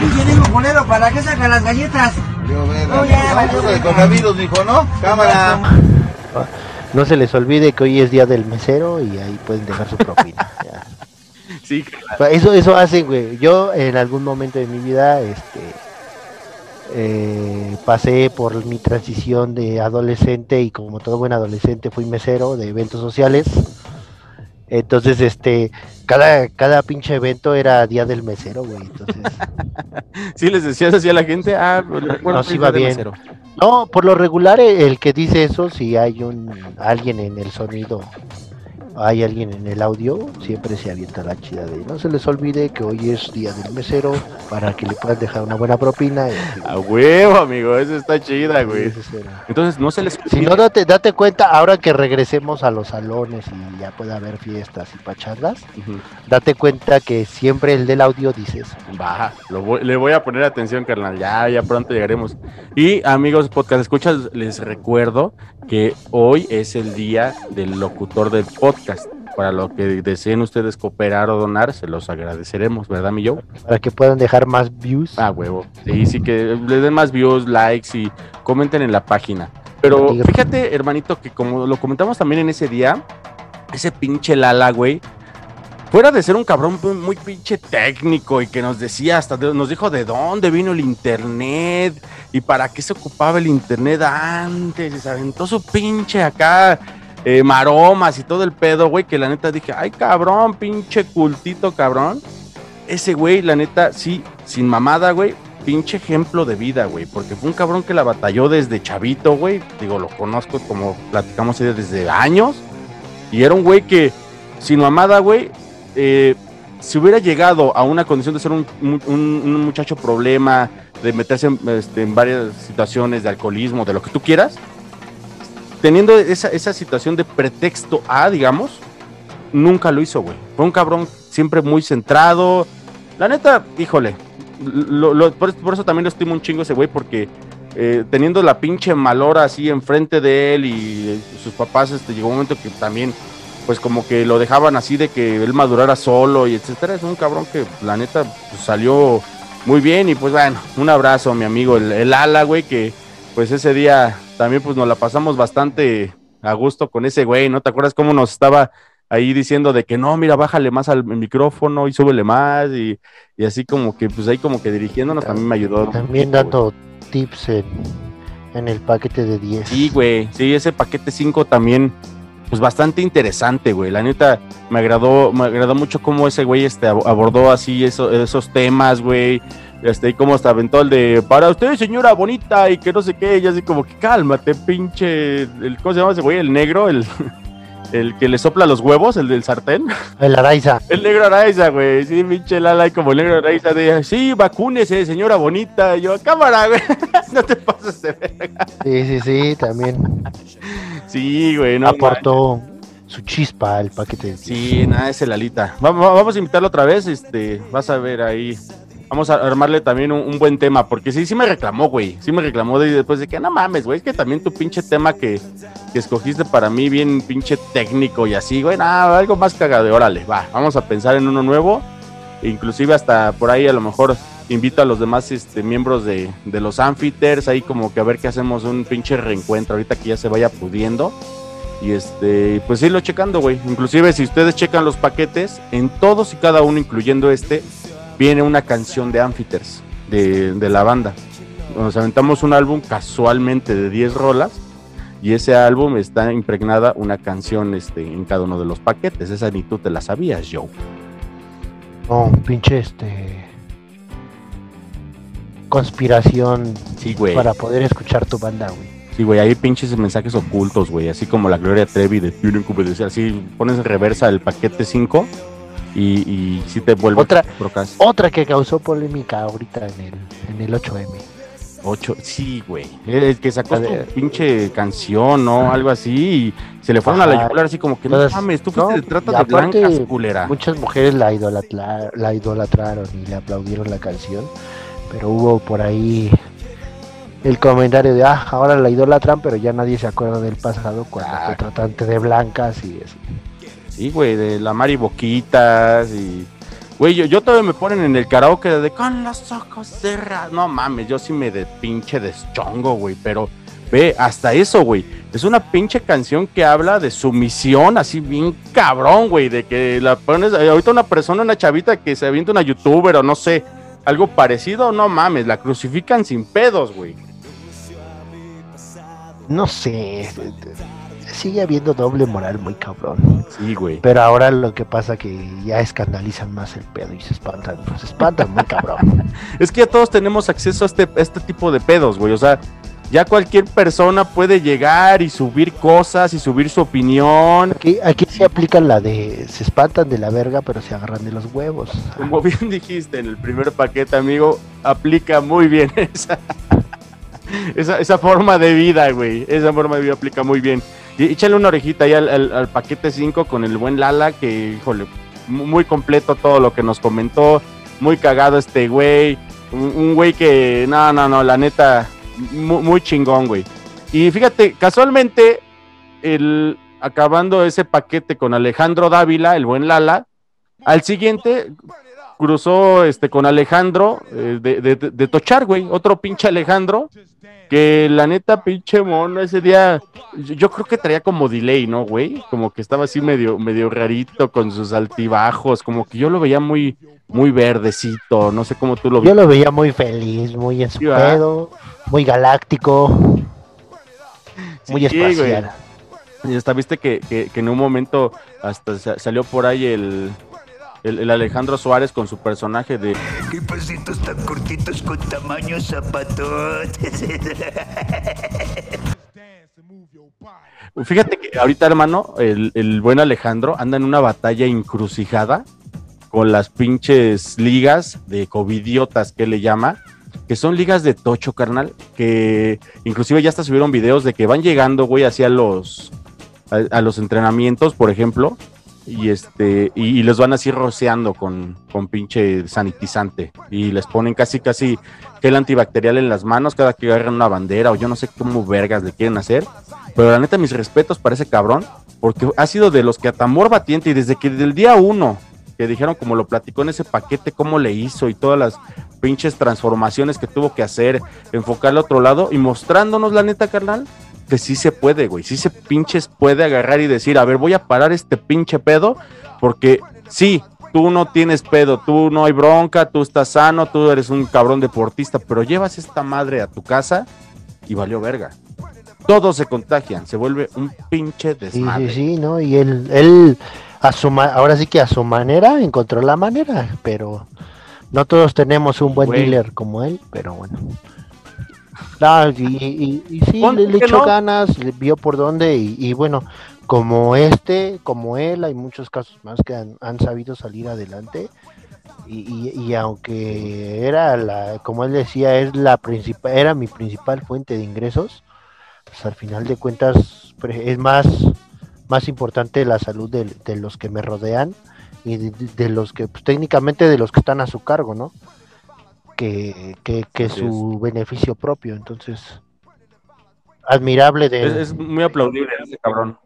S2: Pinche culero, ¿para qué sacan las galletas?
S9: Yo,
S2: No, ya,
S9: de
S2: verga.
S9: coronavirus, mijo, ¿no? Cámara.
S5: No se les olvide que hoy es día del mesero y ahí pueden dejar su propina. ya.
S6: Sí,
S5: Eso, eso hace, güey. Yo en algún momento de mi vida, este, eh, pasé por mi transición de adolescente y como todo buen adolescente fui mesero de eventos sociales. Entonces, este, cada, cada pinche evento era día del mesero, güey. Entonces,
S6: Sí, les decías así a la gente, ah, pues, es de
S5: bien.
S6: mesero.
S5: No, por lo regular el que dice eso, si hay un alguien en el sonido, hay alguien en el audio, siempre se avienta la chida de no se les olvide que hoy es día del mesero para que le puedan dejar una buena propina. y así.
S6: A huevo, amigo, eso está chida, güey. Entonces, no se les
S5: Si no, date, date cuenta, ahora que regresemos a los salones y ya puede haber fiestas y pachangas, date cuenta que siempre el del audio dice eso.
S6: Baja, lo voy- le voy a poner atención, carnal. Ya, ya pronto llegaremos. Y amigos podcast escuchas, les recuerdo que hoy es el día del locutor del podcast. Para lo que deseen ustedes cooperar o donar, se los agradeceremos, ¿verdad, mi yo?
S5: Para que puedan dejar más views.
S6: Ah, huevo. Sí, sí, que le den más views, likes y comenten en la página. Pero fíjate, hermanito, que como lo comentamos también en ese día, ese pinche Lala, güey, fuera de ser un cabrón muy, pinche técnico y que nos decía hasta, de- nos dijo de dónde vino el internet y para qué se ocupaba el internet antes, y se aventó su pinche acá. Eh, maromas y todo el pedo, güey, que la neta dije, ay cabrón, pinche cultito cabrón. Ese güey, la neta, sí, sin mamada, güey, pinche ejemplo de vida, güey, porque fue un cabrón que la batalló desde chavito, güey. Digo, lo conozco como platicamos desde años. Y era un güey que, sin mamada, güey, eh, si hubiera llegado a una condición de ser un muchacho problema, de meterse en, este, en varias situaciones de alcoholismo, de lo que tú quieras, teniendo esa, esa situación de pretexto A, digamos, nunca lo hizo, güey. Fue un cabrón siempre muy centrado. La neta, híjole, por, eso también lo estimo un chingo ese güey, porque eh, teniendo la pinche malora así enfrente de él y eh, sus papás, este, llegó un momento que también, pues como que lo dejaban así de que él madurara solo y etcétera. Es un cabrón que la neta pues, salió muy bien y pues bueno, un abrazo mi amigo, el, el Ala, güey, que pues ese día también pues nos la pasamos bastante a gusto con ese güey, ¿no? ¿Te acuerdas cómo nos estaba ahí diciendo de que no, mira, bájale más al micrófono y súbele más y, y así como que pues ahí como que dirigiéndonos también me ayudó.
S5: También dando tips en, en el paquete de 10.
S6: Sí, güey, sí, ese paquete 5 también, pues bastante interesante, güey. La neta, me agradó, me agradó mucho cómo ese güey este, ab- abordó así eso- esos temas, güey. Este, y cómo hasta aventó el de, para usted, señora bonita, y que no sé qué, y así como que cálmate, pinche, el, ¿cómo se llama ese güey? El negro, el, el que le sopla los huevos, el del sartén.
S5: El Araiza.
S6: El negro Araiza, güey. Sí, pinche Lala, y como el negro Araiza de, sí, vacúnese, señora bonita. Y yo, cámara, güey. no te pases de verga.
S5: Sí, sí, sí, también
S6: Sí, güey, no.
S5: aportó su chispa al paquete de 10.
S6: Sí, nada, es el Alita. Vamos, vamos a invitarlo otra vez, este, vas a ver ahí. Vamos a armarle también un, buen tema, porque sí, sí me reclamó, güey. Sí me reclamó de, después de que, no mames, güey, es que también tu pinche tema que, escogiste para mí, bien pinche técnico y así, güey, nada, algo más cagado. Órale, va, vamos a pensar en uno nuevo. Inclusive hasta por ahí a lo mejor invito a los demás este, miembros de, de los Amphiters, ahí como que a ver qué hacemos un pinche reencuentro ahorita que ya se vaya pudiendo. Y este, pues irlo checando, güey. Inclusive si ustedes checan los paquetes, en todos y cada uno, incluyendo este, viene una canción de Amphiters, de, de la banda. Nos aventamos un álbum casualmente de 10 rolas. Y ese álbum está impregnada una canción este, en cada uno de los paquetes. Esa ni tú te la sabías, Joe.
S5: No, pinche este. Conspiración
S6: Sí, güey.
S5: para poder escuchar tu banda, güey.
S6: Sí, güey, hay pinches mensajes ocultos, güey. Así como la Gloria Trevi de Tienen que obedecer. Así pones en reversa el paquete 5 y, y sí te vuelve
S5: Otra, otra que causó polémica ahorita en el, en el 8M.
S6: 8, sí, güey. El que sacó su pinche canción, ¿no? Algo así. Y se le fueron a la yugular así como que no mames, tú fuiste
S5: no,
S6: de trata de blancas, culera.
S5: Muchas mujeres la, la idolatraron y le aplaudieron la canción, pero hubo por ahí el comentario de, ah, ahora la idolatran, pero ya nadie se acuerda del pasado cuando
S6: Ah.
S5: fue tratante de blancas y eso.
S6: Güey, de la Mari Boquitas y... Güey, yo, yo todavía me ponen en el karaoke de con los ojos cerrados. No mames, yo sí me de pinche deschongo, güey, pero ve, hasta eso, güey. Es una pinche canción que habla de sumisión, así bien cabrón, güey, de que la pones, eh, ahorita una persona, una chavita que se avienta una youtuber o no sé, algo parecido, no mames, la crucifican sin pedos, güey.
S5: No sé, sigue habiendo doble moral muy cabrón.
S6: Sí, güey.
S5: Pero ahora lo que pasa que ya escandalizan más el pedo y se espantan, se espantan muy cabrón.
S6: Es que ya todos tenemos acceso a este, a este tipo de pedos, güey. O sea, ya cualquier persona puede llegar y subir cosas y subir su opinión.
S5: Aquí, aquí se aplica la de se espantan de la verga, pero se agarran de los huevos.
S6: Como bien dijiste en el primer paquete, amigo, aplica muy bien esa, esa, esa forma de vida, güey. Esa forma de vida aplica muy bien. Échale una orejita ahí al, paquete 5 con el buen Lala, que, híjole, mu- muy completo todo lo que nos comentó. Muy cagado este güey. Un güey que, no, no, no, la neta, mu- muy, chingón, güey. Y fíjate, casualmente, el, acabando ese paquete con Alejandro Dávila, el buen Lala, al siguiente cruzó este con Alejandro eh, de, de- de- Tochar, güey, otro pinche Alejandro, que la neta pinche mono ese día, yo, yo creo que traía como delay, ¿no, güey? Como que estaba así medio, medio rarito con sus altibajos, como que yo lo veía muy, muy verdecito, no sé cómo tú lo
S5: Yo
S6: viste.
S5: lo veía muy feliz, muy en su pedo, muy galáctico, muy
S6: Sí,
S5: espacial.
S6: Y hasta viste que, que- que en un momento hasta sa- salió por ahí el, el, el Alejandro Suárez con su personaje de
S14: Qué pasitos tan cortitos con tamaño zapatotes.
S6: Fíjate que ahorita, hermano, el, el buen Alejandro anda en una batalla encrucijada con las pinches ligas de covidiotas que le llama, que son ligas de tocho, carnal, que inclusive ya hasta subieron videos de que van llegando, güey, hacia los a, a los entrenamientos, por ejemplo, y este y, los van así rociando con, con pinche sanitizante. Y les ponen casi casi gel antibacterial en las manos cada que agarran una bandera o yo no sé cómo vergas le quieren hacer, pero la neta mis respetos para ese cabrón porque ha sido de los que a tambor batiente y desde que del día uno que dijeron como lo platicó en ese paquete cómo le hizo y todas las pinches transformaciones que tuvo que hacer, enfocar al otro lado y mostrándonos la neta carnal que sí se puede, güey, sí se pinches puede agarrar y decir, a ver, voy a parar este pinche pedo, porque sí, tú no tienes pedo, tú no hay bronca, tú estás sano, tú eres un cabrón deportista, pero llevas esta madre a tu casa y valió verga. Todos se contagian, se vuelve un pinche
S5: Sí,
S6: desmadre.
S5: sí, sí, ¿no? Y él, él a su ma- ahora sí que a su manera encontró la manera, pero no todos tenemos un buen
S6: Güey.
S5: dealer como él, pero bueno. No, y, y- y sí, le, le echó
S6: no.
S5: ganas, le vio por dónde y, y bueno, como este, como él, hay muchos casos más que han, han sabido salir adelante y, aunque era la, como él decía, es la principal, era mi principal fuente de ingresos, pues al final de cuentas es más, más importante la salud de, de los que me rodean y de, de- de los que, pues, técnicamente de los que están a su cargo, ¿no? Que, que, su beneficio propio, entonces, admirable de...
S6: Es, es muy aplaudible ese cabrón.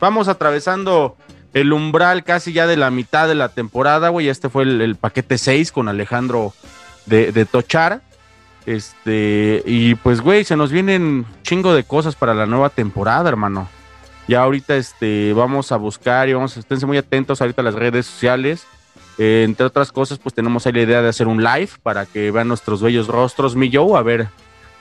S6: Vamos atravesando el umbral casi ya de la mitad de la temporada, güey. Este fue el, el paquete 6 con Alejandro de, de Tochar. Este, y pues, güey, se nos vienen chingo de cosas para la nueva temporada, hermano. Ya ahorita este, vamos a buscar y vamos, esténse muy atentos ahorita a las redes sociales. Eh, entre otras cosas, pues tenemos ahí la idea de hacer un live para que vean nuestros bellos rostros, mi Joe, a ver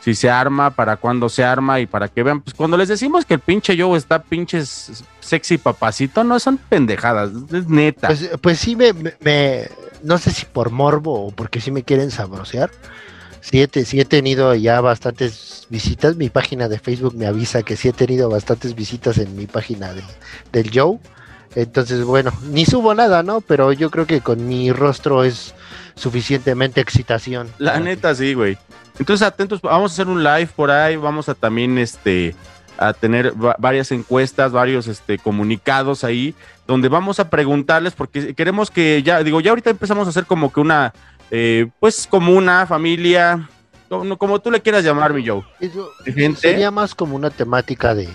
S6: si se arma, para cuándo se arma y para que vean, pues cuando les decimos que el pinche Joe está pinches sexy papacito, no son pendejadas, es neta.
S5: Pues, pues sí, me, me- no sé si por morbo o porque sí me quieren sabrosear. Sí he, tenido ya bastantes visitas. Mi página de Facebook me avisa que sí he tenido bastantes visitas en mi página de- del Joe. Entonces, bueno, ni subo nada, ¿no? Pero yo creo que con mi rostro es suficientemente excitación.
S6: La neta sí, güey. Entonces atentos, vamos a hacer un live por ahí, vamos a también este a tener va- varias encuestas, varios este comunicados ahí donde vamos a preguntarles porque queremos que ya digo, ya ahorita empezamos a hacer como que una eh, pues como una familia como, como tú le quieras llamar, mi Joe.
S5: Eso
S6: De gente.
S5: Sería más como una temática de,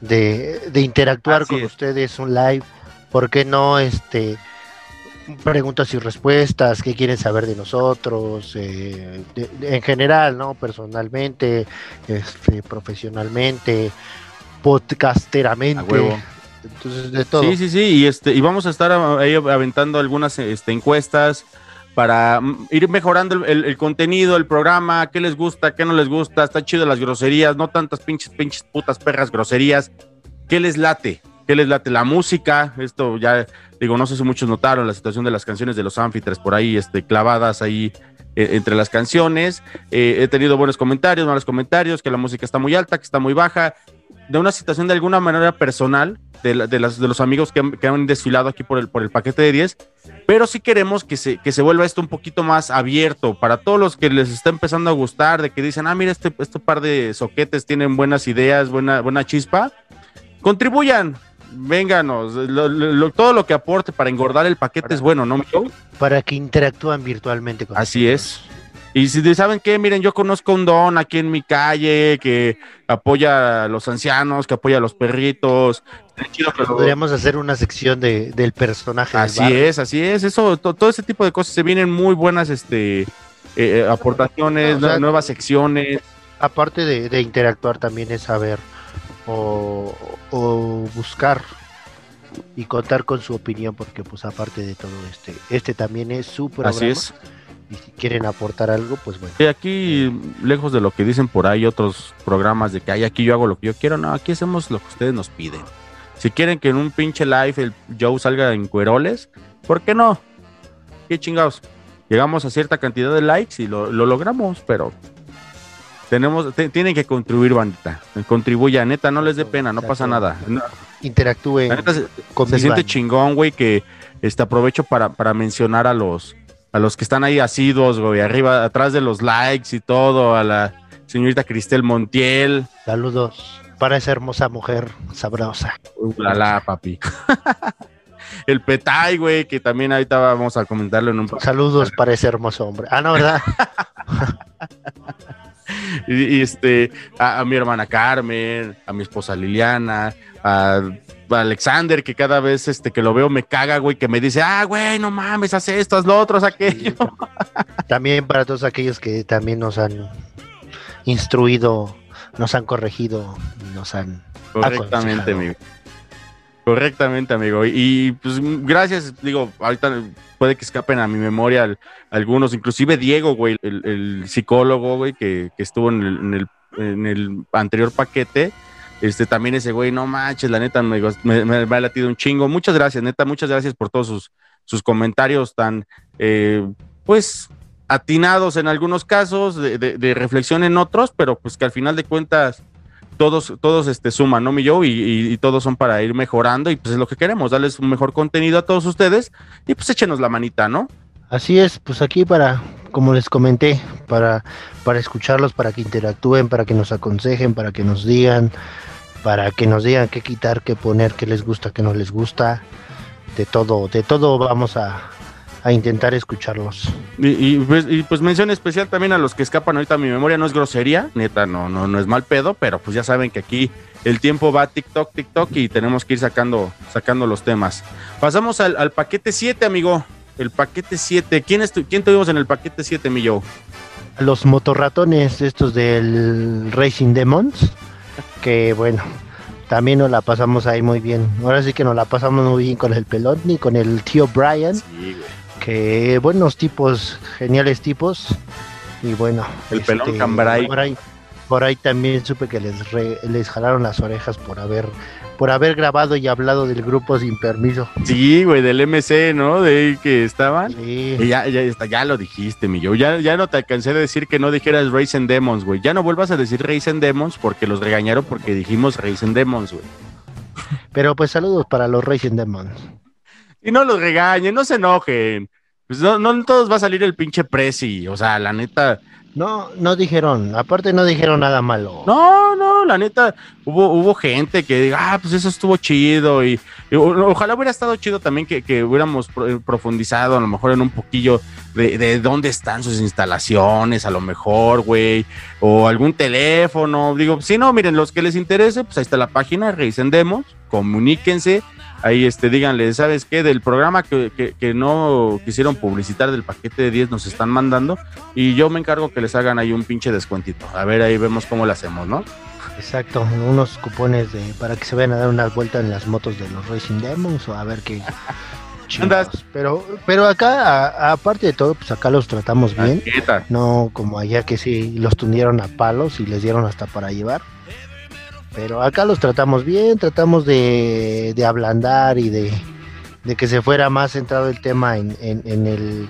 S5: de, de interactuar
S6: Así
S5: con
S6: es.
S5: ustedes, un live. ¿Por qué no? Este, preguntas y respuestas, qué quieren saber de nosotros, eh, de- de- en general, ¿no? Personalmente, este, profesionalmente, podcasteramente. Entonces, de todo.
S6: Sí, sí, sí, y este, y vamos a estar a- ahí aventando algunas este, encuestas para mm, ir mejorando el, el- el contenido, el programa, qué les gusta, qué no les gusta, está chido las groserías, no tantas pinches, pinches putas perras groserías, qué les late, qué les late la música, esto ya, digo, no sé si muchos notaron la situación de las canciones de los anfitres por ahí, este, clavadas ahí eh, entre las canciones, Eh, he tenido buenos comentarios, malos comentarios, que la música está muy alta, que está muy baja, de una situación de alguna manera personal de, la- de las, de los amigos que han, que han desfilado aquí por el, por el paquete de 10, pero sí queremos que se, que se vuelva esto un poquito más abierto para todos los que les está empezando a gustar, de que dicen, ah, mira, este, este par de soquetes tienen buenas ideas, buena, buena chispa, contribuyan, vénganos, lo- lo- lo- todo lo que aporte para engordar el paquete es bueno, ¿no?
S5: Para que interactúen virtualmente con
S6: Así es. Y si saben qué, miren, yo conozco un don aquí en mi calle que apoya a los ancianos, que apoya a los perritos.
S5: Podríamos hacer una sección de, del personaje.
S6: Así es, así es. Eso, to- todo ese tipo de cosas se vienen muy buenas, este, eh, eh, aportaciones,
S5: O sea,
S6: nue- nuevas secciones.
S5: aparte de, de interactuar también es saber o, o buscar y contar con su opinión porque pues aparte de todo este este también es su programa
S6: Así es.
S5: Y si quieren aportar algo pues bueno
S6: Y aquí, lejos de lo que dicen por ahí otros programas de que hay aquí yo hago lo que yo quiero, no, aquí hacemos lo que ustedes nos piden. Si quieren que en un pinche live el Joe salga en cueroles, ¿por qué no? ¿Qué chingados? Llegamos a cierta cantidad de likes y lo, lo logramos, pero tenemos, te- tienen que contribuir, bandita. Contribuya, neta, no les dé pena, no pasa nada. No,
S5: interactúen
S6: la neta se, se siente chingón, güey, que este aprovecho para, para mencionar a los a los que están ahí asidos, güey, arriba, atrás de los likes y todo, a la señorita Cristel Montiel.
S5: saludos para esa hermosa mujer sabrosa
S6: La la, papi. El Petay, güey, que también ahorita vamos a comentarlo en un
S5: saludos para ese hermoso hombre ah no verdad
S6: y, y, este a, a mi hermana Carmen, a mi esposa Liliana, a, a Alexander que cada vez este que lo veo me caga, güey, que me dice, "Ah, güey, no mames, haz esto, haz lo otro, haz aquello."
S5: también para todos aquellos que también nos han instruido nos han corregido nos han
S6: Correctamente,
S5: aconsejado.
S6: Correctamente, amigo. Y, pues gracias, digo, ahorita puede que escapen a mi memoria al- algunos, inclusive Diego, güey, el, el psicólogo, güey, que, que estuvo en el, en, el, en el anterior paquete. Este también ese güey, no manches, la neta me, me, me- ha latido un chingo. Muchas gracias, neta, muchas gracias por todos sus, sus comentarios tan, eh, pues, atinados en algunos casos, de- de reflexión en otros, pero pues que al final de cuentas todos, todos este, suman, ¿no, mi Joe? Y, y- y todos son para ir mejorando y pues es lo que queremos, darles un mejor contenido a todos ustedes y pues échenos la manita, ¿no?
S5: Así es, pues aquí para, como les comenté, para, para escucharlos, para que interactúen, para que nos aconsejen, para que nos digan, para que nos digan qué quitar, qué poner, qué les gusta, qué no les gusta, de todo, de todo vamos a, a intentar escucharlos.
S6: Y, y, pues, y, pues mención especial también a los que escapan ahorita, mi memoria no es grosería, neta, no, no, no es mal pedo, pero pues ya saben que aquí el tiempo va TikTok, TikTok y tenemos que ir sacando, sacando los temas. Pasamos al, al paquete 7, amigo. El paquete 7. ¿Quién, ¿Quién tuvimos en el paquete 7, mi Joe?
S5: Los motorratones estos del Racing Demons, que bueno, también nos la pasamos ahí muy bien. Ahora sí que nos la pasamos muy bien con el pelón y con el tío Brian. Que buenos tipos, geniales tipos. Y bueno, este,
S6: El pelón Cambrai.
S5: Por ahí, por ahí también supe que les, re- les jalaron las orejas por haber por haber grabado y hablado del grupo sin permiso.
S6: Sí, güey, del MC, ¿no? De ahí que estaban.
S5: Sí.
S6: Y ya, ya, ya lo dijiste, mi Joe. Ya, ya no te alcancé a decir que no dijeras Racing Demons, güey. Ya no vuelvas a decir Racing Demons porque los regañaron porque dijimos Racing Demons, güey.
S5: Pero pues saludos para los Racing Demons.
S6: Y no los regañen, no se enojen. Pues no, no todos va a salir el pinche Prezi. O sea, la neta,
S5: No, no dijeron, aparte no dijeron nada malo.
S6: No, no, la neta, hubo, hubo gente que diga, ah, pues eso estuvo chido y, ojalá hubiera estado chido también que, que hubiéramos pro- profundizado a lo mejor en un poquillo de, de dónde están sus instalaciones, a lo mejor, güey, o algún teléfono, digo, si no, miren, los que les interese, pues ahí está la página, revisen demos, comuníquense, ahí este, díganle, ¿sabes qué? Del programa que, que- que no quisieron publicitar del paquete de 10 nos están mandando y yo me encargo que les hagan ahí un pinche descuentito. A ver, ahí vemos cómo lo hacemos, ¿no?
S5: Exacto, unos cupones de para que se vayan a dar una vuelta en las motos de los Racing Demons o a ver qué. Pero, pero acá, aparte de todo, pues acá los tratamos bien. No como allá que sí los tundieron a palos y les dieron hasta para llevar. Pero acá los tratamos bien, tratamos de, de ablandar y de, de que se fuera más centrado el tema en, en- en el,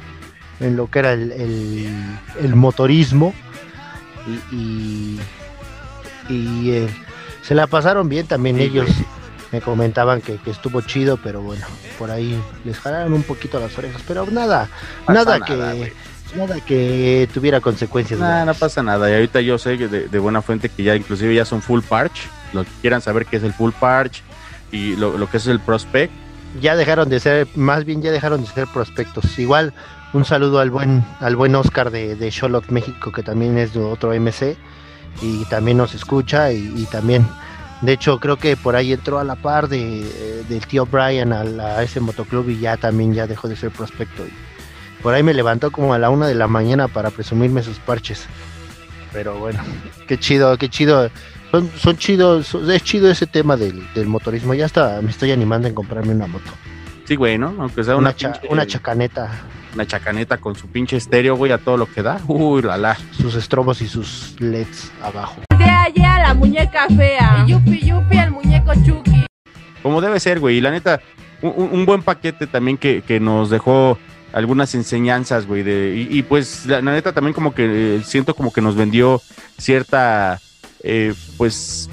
S5: en lo que era el, el- el motorismo. Y, y, y, eh, se la pasaron bien también
S6: Sí,
S5: ellos.
S6: güey.
S5: Me comentaban que, que estuvo chido, pero bueno, por ahí les jalaron un poquito las orejas. Pero nada,
S6: Pasa
S5: nada,
S6: nada,
S5: que. Nada que tuviera consecuencias.
S6: Nah, no pasa nada. Y ahorita yo sé que de, de buena fuente que ya inclusive ya son full parch. Los que quieran saber qué es el full parch y lo, lo que es el prospect.
S5: ya dejaron de ser, más bien ya dejaron de ser prospectos. Igual un saludo al buen, al buen Oscar de, de México, que también es de otro MC y también nos escucha y, y también, de hecho creo que por ahí entró a la par de, eh, del tío Brian a, la- a ese motoclub y ya también ya dejó de ser prospecto. Y por ahí me levantó como a la una de la mañana para presumirme sus parches. Pero bueno, qué chido, qué chido. Son, son chidos, son- es chido ese tema del, del motorismo. Ya hasta me estoy animando en comprarme una moto.
S6: Sí, güey, ¿no? Aunque sea
S5: Una,
S6: una,
S5: cha-
S6: pinche-
S5: una chacaneta,
S6: una chacaneta con su pinche estéreo, güey, a todo lo que da. Uy, la la.
S5: sus estrobos y sus LEDs abajo.
S15: De allá la muñeca fea. Yupi, yupi, el muñeco Chucky.
S6: Como debe ser, güey. Y la neta, un, un- un buen paquete también que, que nos dejó algunas enseñanzas, güey. De, y, y, pues, la, neta también como que eh, siento como que nos vendió cierta, eh, pues,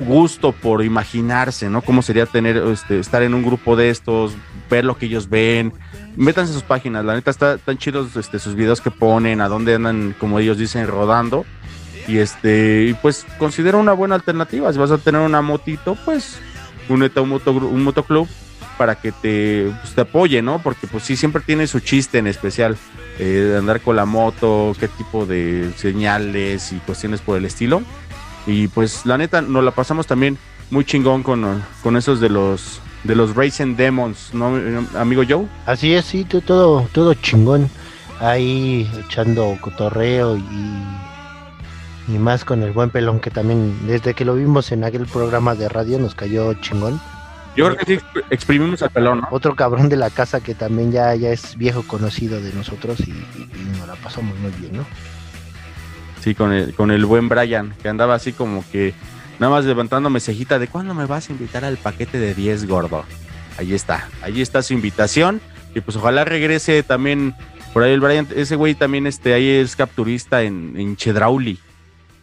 S6: gusto por imaginarse, ¿no? Cómo sería tener, este, estar en un grupo de estos, ver lo que ellos ven. Métanse a sus páginas, la neta está tan chidos este, sus videos que ponen, a dónde andan, como ellos dicen, rodando. Y este, pues considera una buena alternativa. Si vas a tener una motito, pues únete a un, moto, un motoclub para que te, pues, te apoye, ¿no? Porque pues sí, siempre tiene su chiste en especial. eh, andar con la moto, qué tipo de señales y cuestiones por el estilo. Y pues la neta, nos la pasamos también muy chingón con, con esos de los de los Racing Demons, ¿no, amigo Joe?
S5: Así es, sí, to- todo, todo chingón. Ahí echando cotorreo y, y más con el buen pelón que también desde que lo vimos en aquel programa de radio nos cayó chingón.
S6: Yo creo que sí exp- exprimimos al pelón, ¿no?
S5: Otro cabrón de la casa que también ya, ya es viejo conocido de nosotros y, y- y nos la pasamos muy bien, ¿no?
S6: Sí, con el, con el buen Brian, que andaba así como que nada más levantándome cejita de cuándo me vas a invitar al paquete de 10, gordo. Ahí está, ahí está su invitación. Y pues ojalá regrese también por ahí el Brian. Ese güey también este, ahí es capturista en, en Chedrauli.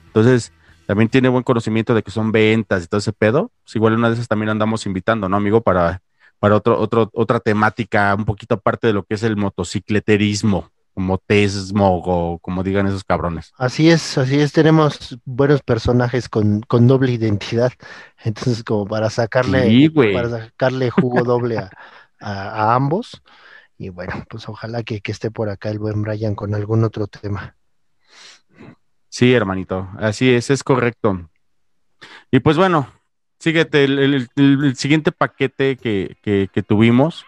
S6: Entonces, también tiene buen conocimiento de que son ventas y todo ese pedo. Pues igual una de esas también andamos invitando, ¿no, amigo? Para, para otro, otro, otra temática, un poquito aparte de lo que es el motocicleterismo, como tesmo o como digan esos cabrones.
S5: Así es, así es, tenemos buenos personajes con, con doble identidad, entonces como para sacarle,
S6: Sí,
S5: para sacarle jugo doble a, a- a ambos, y bueno, pues ojalá que, que esté por acá el buen Brian con algún otro tema.
S6: Sí, hermanito, así es, es correcto. Y pues bueno, síguete el, el- siguiente paquete que, que- que tuvimos,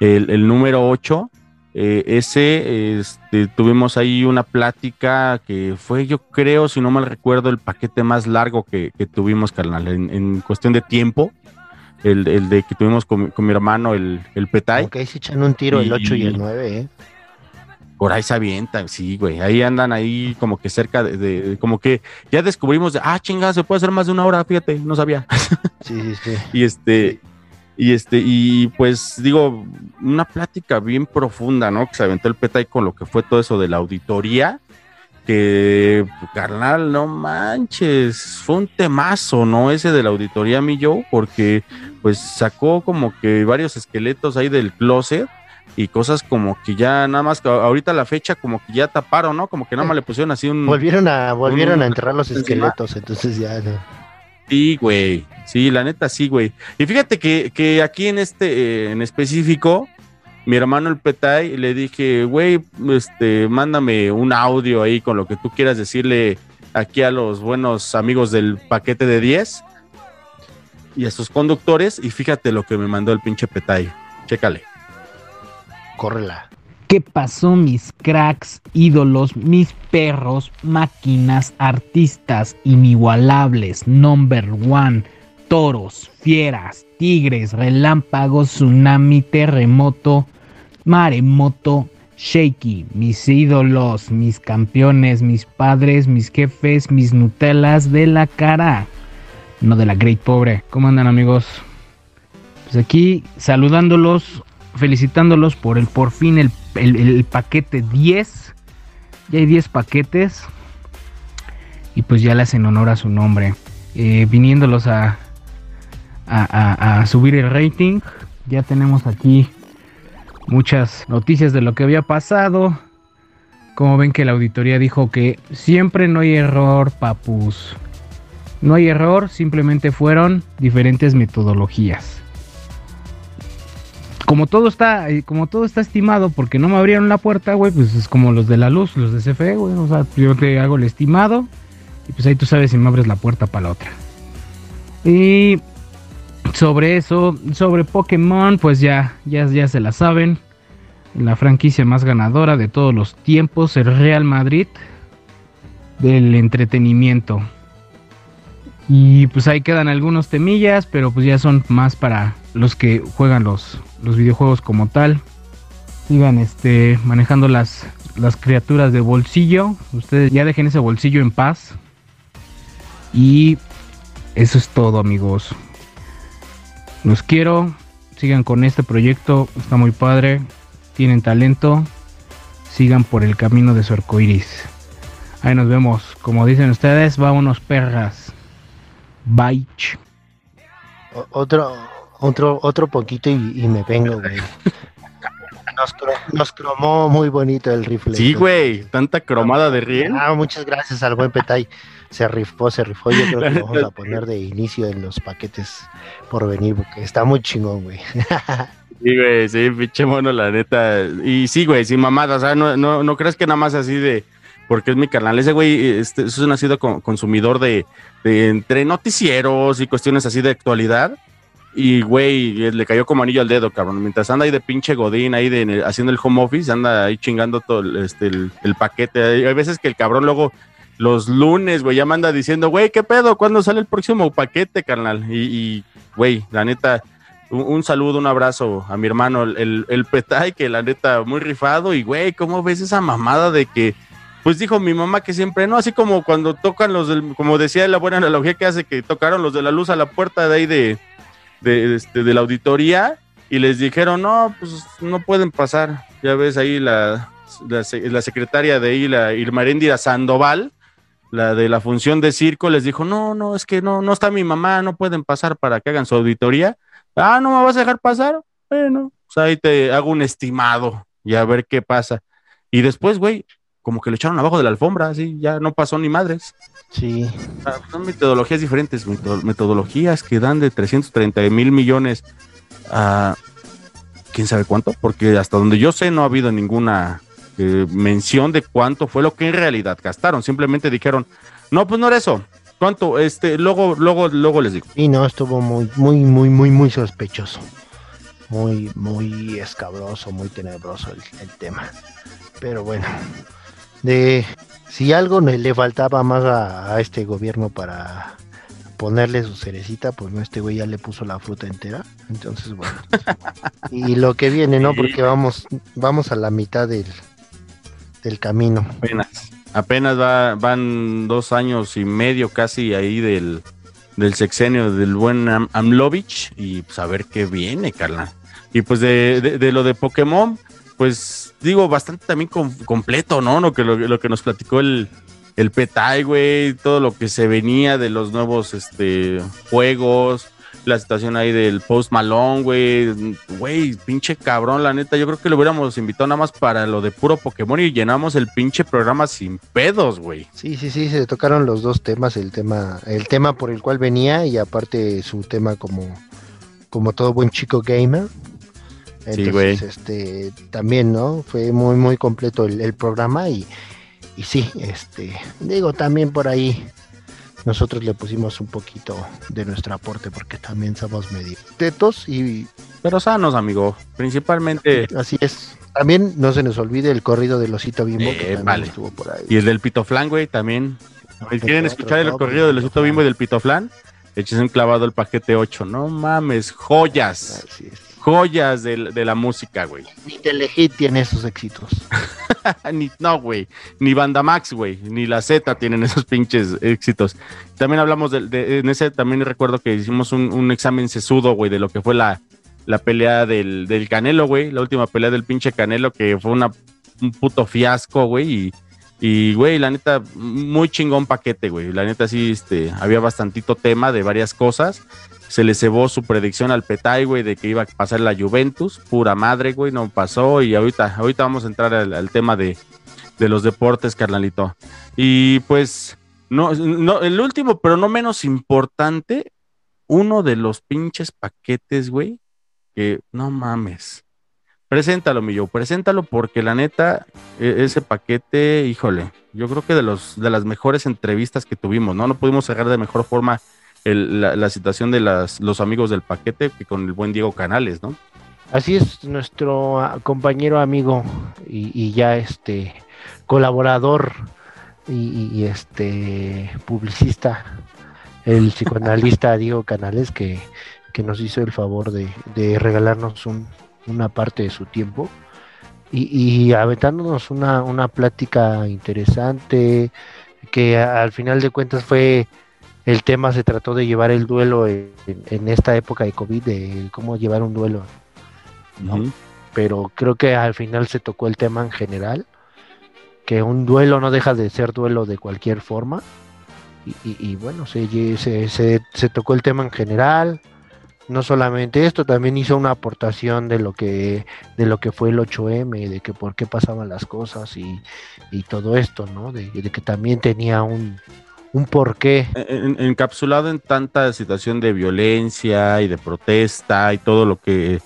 S6: el, el número 8. ese, este, tuvimos ahí una plática que fue, yo creo, si no mal recuerdo, el paquete más largo que, que tuvimos, carnal, en, en cuestión de tiempo. El, el de que tuvimos con, mi- con mi hermano, el, el Petay.
S5: Ahí se echan un tiro el 8 y el
S6: Y-
S5: 9, ¿eh?
S6: Por ahí se avientan, sí, güey. Ahí andan ahí como que cerca de, de- como que ya descubrimos de, ah, chinga, se puede hacer más de una hora, fíjate, no sabía.
S5: Sí, sí, sí.
S6: y este, y este, y pues digo, una plática bien profunda, ¿no? Que se aventó el Petay con lo que fue todo eso de la auditoría. Que, carnal, no manches, fue un temazo, ¿no? Ese de la auditoría, mi yo, porque pues sacó como que varios esqueletos ahí del closet y cosas como que ya nada más que ahorita la fecha como que ya taparon, ¿no? Como que nada más le pusieron así un
S5: Volvieron a, volvieron
S6: un-
S5: a enterrar los
S6: encima.
S5: esqueletos, entonces ya no.
S6: Sí, güey. Sí, la neta sí, güey. Y fíjate que, que aquí en este, eh, en específico, mi hermano el Petay, le dije, güey, este, mándame un audio ahí con lo que tú quieras decirle aquí a los buenos amigos del paquete de 10 y a sus conductores. Y fíjate lo que me mandó el pinche Petay. Chécale.
S5: Córrela.
S16: ¿Qué pasó mis cracks, ídolos, mis perros, máquinas, artistas inigualables, number one, toros, fieras, tigres, relámpagos, tsunami, terremoto, maremoto, shaky, mis ídolos, mis campeones, mis padres, mis jefes, mis nutelas de la cara, no de la great pobre. ¿Cómo andan amigos? Pues aquí saludándolos, felicitándolos por el por fin el, el- paquete 10. Ya hay 10 paquetes. Y pues ya le hacen honor a su nombre. Eh, viniéndolos a, a- a subir el rating. Ya tenemos aquí muchas noticias de lo que había pasado. Como ven que la auditoría dijo que siempre no hay error, papus. No hay error, simplemente fueron diferentes metodologías como todo está, eh, como todo está estimado, porque no me abrieron la puerta, güey, pues es como los de la luz, los de CFE, güey. O sea, yo te hago el estimado y pues ahí tú sabes si me abres la puerta para la otra. Y sobre eso, sobre Pokémon, pues ya, ya, ya se la saben. La franquicia más ganadora de todos los tiempos, el Real Madrid del entretenimiento. Y pues ahí quedan algunos temillas, pero pues ya son más para los que juegan los, los videojuegos como tal. Sigan este, manejando las, las criaturas de bolsillo. Ustedes ya dejen ese bolsillo en paz. Y eso es todo amigos. Los quiero. Sigan con este proyecto. Está muy padre. Tienen talento. Sigan por el camino de su arcoiris. Ahí nos vemos. Como dicen ustedes, vámonos perras. Bye.
S5: Otro, otro, otro poquito y, y me vengo, güey. Nos, cro- nos cromó muy bonito el rifle.
S6: Sí, güey. Tanta cromada de riel.
S5: Ah, muchas gracias al buen Petay. Se rifó, se rifó. Yo creo que lo vamos a poner de inicio en los paquetes por venir, porque está muy chingón, güey.
S6: Sí, güey, sí, pinche mono, la neta. Y sí, güey, sin mamada, o sea, no, no, no crees que nada más así de, porque es mi canal. Ese güey este, es un nacido con- consumidor de, de entre noticieros y cuestiones así de actualidad. Y, güey, le cayó como anillo al dedo, cabrón. Mientras anda ahí de pinche godín, ahí de, haciendo el home office, anda ahí chingando todo el, este, el, el paquete. Hay, veces que el cabrón luego, los lunes, güey, ya me anda diciendo, güey, ¿qué pedo? ¿Cuándo sale el próximo paquete, carnal? Y, güey, la neta, un, un saludo, un abrazo a mi hermano, el, el, el Petay, que la neta, muy rifado. Y, güey, ¿cómo ves esa mamada de que, pues dijo mi mamá que siempre, no, así como cuando tocan los del, como decía la buena analogía que hace, que tocaron los de la luz a la puerta de ahí de, de, este, de la auditoría y les dijeron, no, pues no pueden pasar. Ya ves ahí la, la, la secretaria de ahí, la Irmaréndira Sandoval, la de la función de circo, les dijo, no, no, es que no, no está mi mamá, no pueden pasar para que hagan su auditoría. Ah, ¿no me vas a dejar pasar? Bueno, pues ahí te hago un estimado y a ver qué pasa. Y después, güey, como que lo echaron abajo de la alfombra, así, ya no pasó ni madres.
S5: Sí.
S6: Son metodologías diferentes, meto- metodologías que dan de 330 mil millones a quién sabe cuánto, porque hasta donde yo sé no ha habido ninguna eh, mención de cuánto fue lo que en realidad gastaron. Simplemente dijeron, no, pues no era eso. ¿Cuánto? Este, luego, luego, luego les digo.
S5: Y no, estuvo muy, muy, muy, muy, muy sospechoso. Muy, muy escabroso, muy tenebroso el, el tema. Pero bueno, de si algo le, faltaba más a, a este gobierno para ponerle su cerecita, pues no, este güey ya le puso la fruta entera. Entonces, bueno. y lo que viene, ¿no? Porque vamos, vamos a la mitad del, del camino.
S6: Apenas, apenas va- van dos años y medio casi ahí del, del sexenio del buen Am- Amlovich y pues a ver qué viene, carnal. Y pues de, de- de lo de Pokémon, pues digo, bastante también com- completo, ¿no? Lo que, lo, lo que nos platicó el, el Petay, güey, todo lo que se venía de los nuevos este, juegos, la situación ahí del Post Malone, güey. Güey, pinche cabrón, la neta. Yo creo que lo hubiéramos invitado nada más para lo de puro Pokémon y llenamos el pinche programa sin pedos, güey.
S5: Sí, sí, sí, se tocaron los dos temas, el tema, el tema por el cual venía y aparte su tema como, como todo buen chico gamer.
S6: Sí, güey.
S5: este, también, ¿no? Fue muy, muy completo el, el programa y, y sí, este, digo, también por ahí nosotros le pusimos un poquito de nuestro aporte porque también somos medio tetos y
S6: Pero sanos, amigo. Principalmente.
S5: así es. También no se nos olvide el corrido del osito bimbo que
S6: Eh,
S5: también
S6: vale.
S5: estuvo por ahí.
S6: Y el del Pitoflán, güey, también. ¿Quieren escuchar el corrido del osito bimbo y del Pitoflán? Eches un clavado el paquete 8. No mames, joyas. Joyas de, la música, güey.
S5: Ni Telehit tiene esos éxitos.
S6: ni, no, güey. Ni Banda Max, güey. Ni la Z tienen esos pinches éxitos. También hablamos de, de- en ese, también recuerdo que hicimos un, un examen sesudo, güey, de lo que fue la, la pelea del, del Canelo, güey. La última pelea del pinche Canelo, que fue una, un puto fiasco, güey. Y, y, güey, la neta, muy chingón paquete, güey. La neta, sí, este, había bastantito tema de varias cosas. Se le cebó su predicción al Petay, güey, de que iba a pasar la Juventus. Pura madre, güey, no pasó. Y ahorita, ahorita vamos a entrar al, tema de, de los deportes, carnalito. Y pues, no, no, el último, pero no menos importante, uno de los pinches paquetes, güey, que no mames. Preséntalo, mi yo, preséntalo porque la neta, e- ese paquete, híjole, yo creo que de los de las mejores entrevistas que tuvimos, ¿no? No pudimos cerrar de mejor forma el- la, la situación de las, los amigos del paquete que con el buen Diego Canales, ¿no?
S5: Así es, nuestro ah, compañero, amigo y, y ya este colaborador y, este publicista, el psicoanalista Diego Canales, que, que nos hizo el favor de, de regalarnos un- una parte de su tiempo y, y aventándonos una, una plática interesante, que al final de cuentas fue el tema, se trató de llevar el duelo en, en esta época de COVID, de cómo llevar un duelo pero creo que al final se tocó el tema en general, que un duelo no deja de ser duelo de cualquier forma, y, y- y bueno, se, se, se- se tocó el tema en general, no solamente esto, también hizo una aportación de lo que, de lo que fue el 8M, de que por qué pasaban las cosas y, y todo esto, ¿no? De, de que también tenía un, un porqué.
S6: en- encapsulado en tanta situación de violencia y de protesta y todo lo que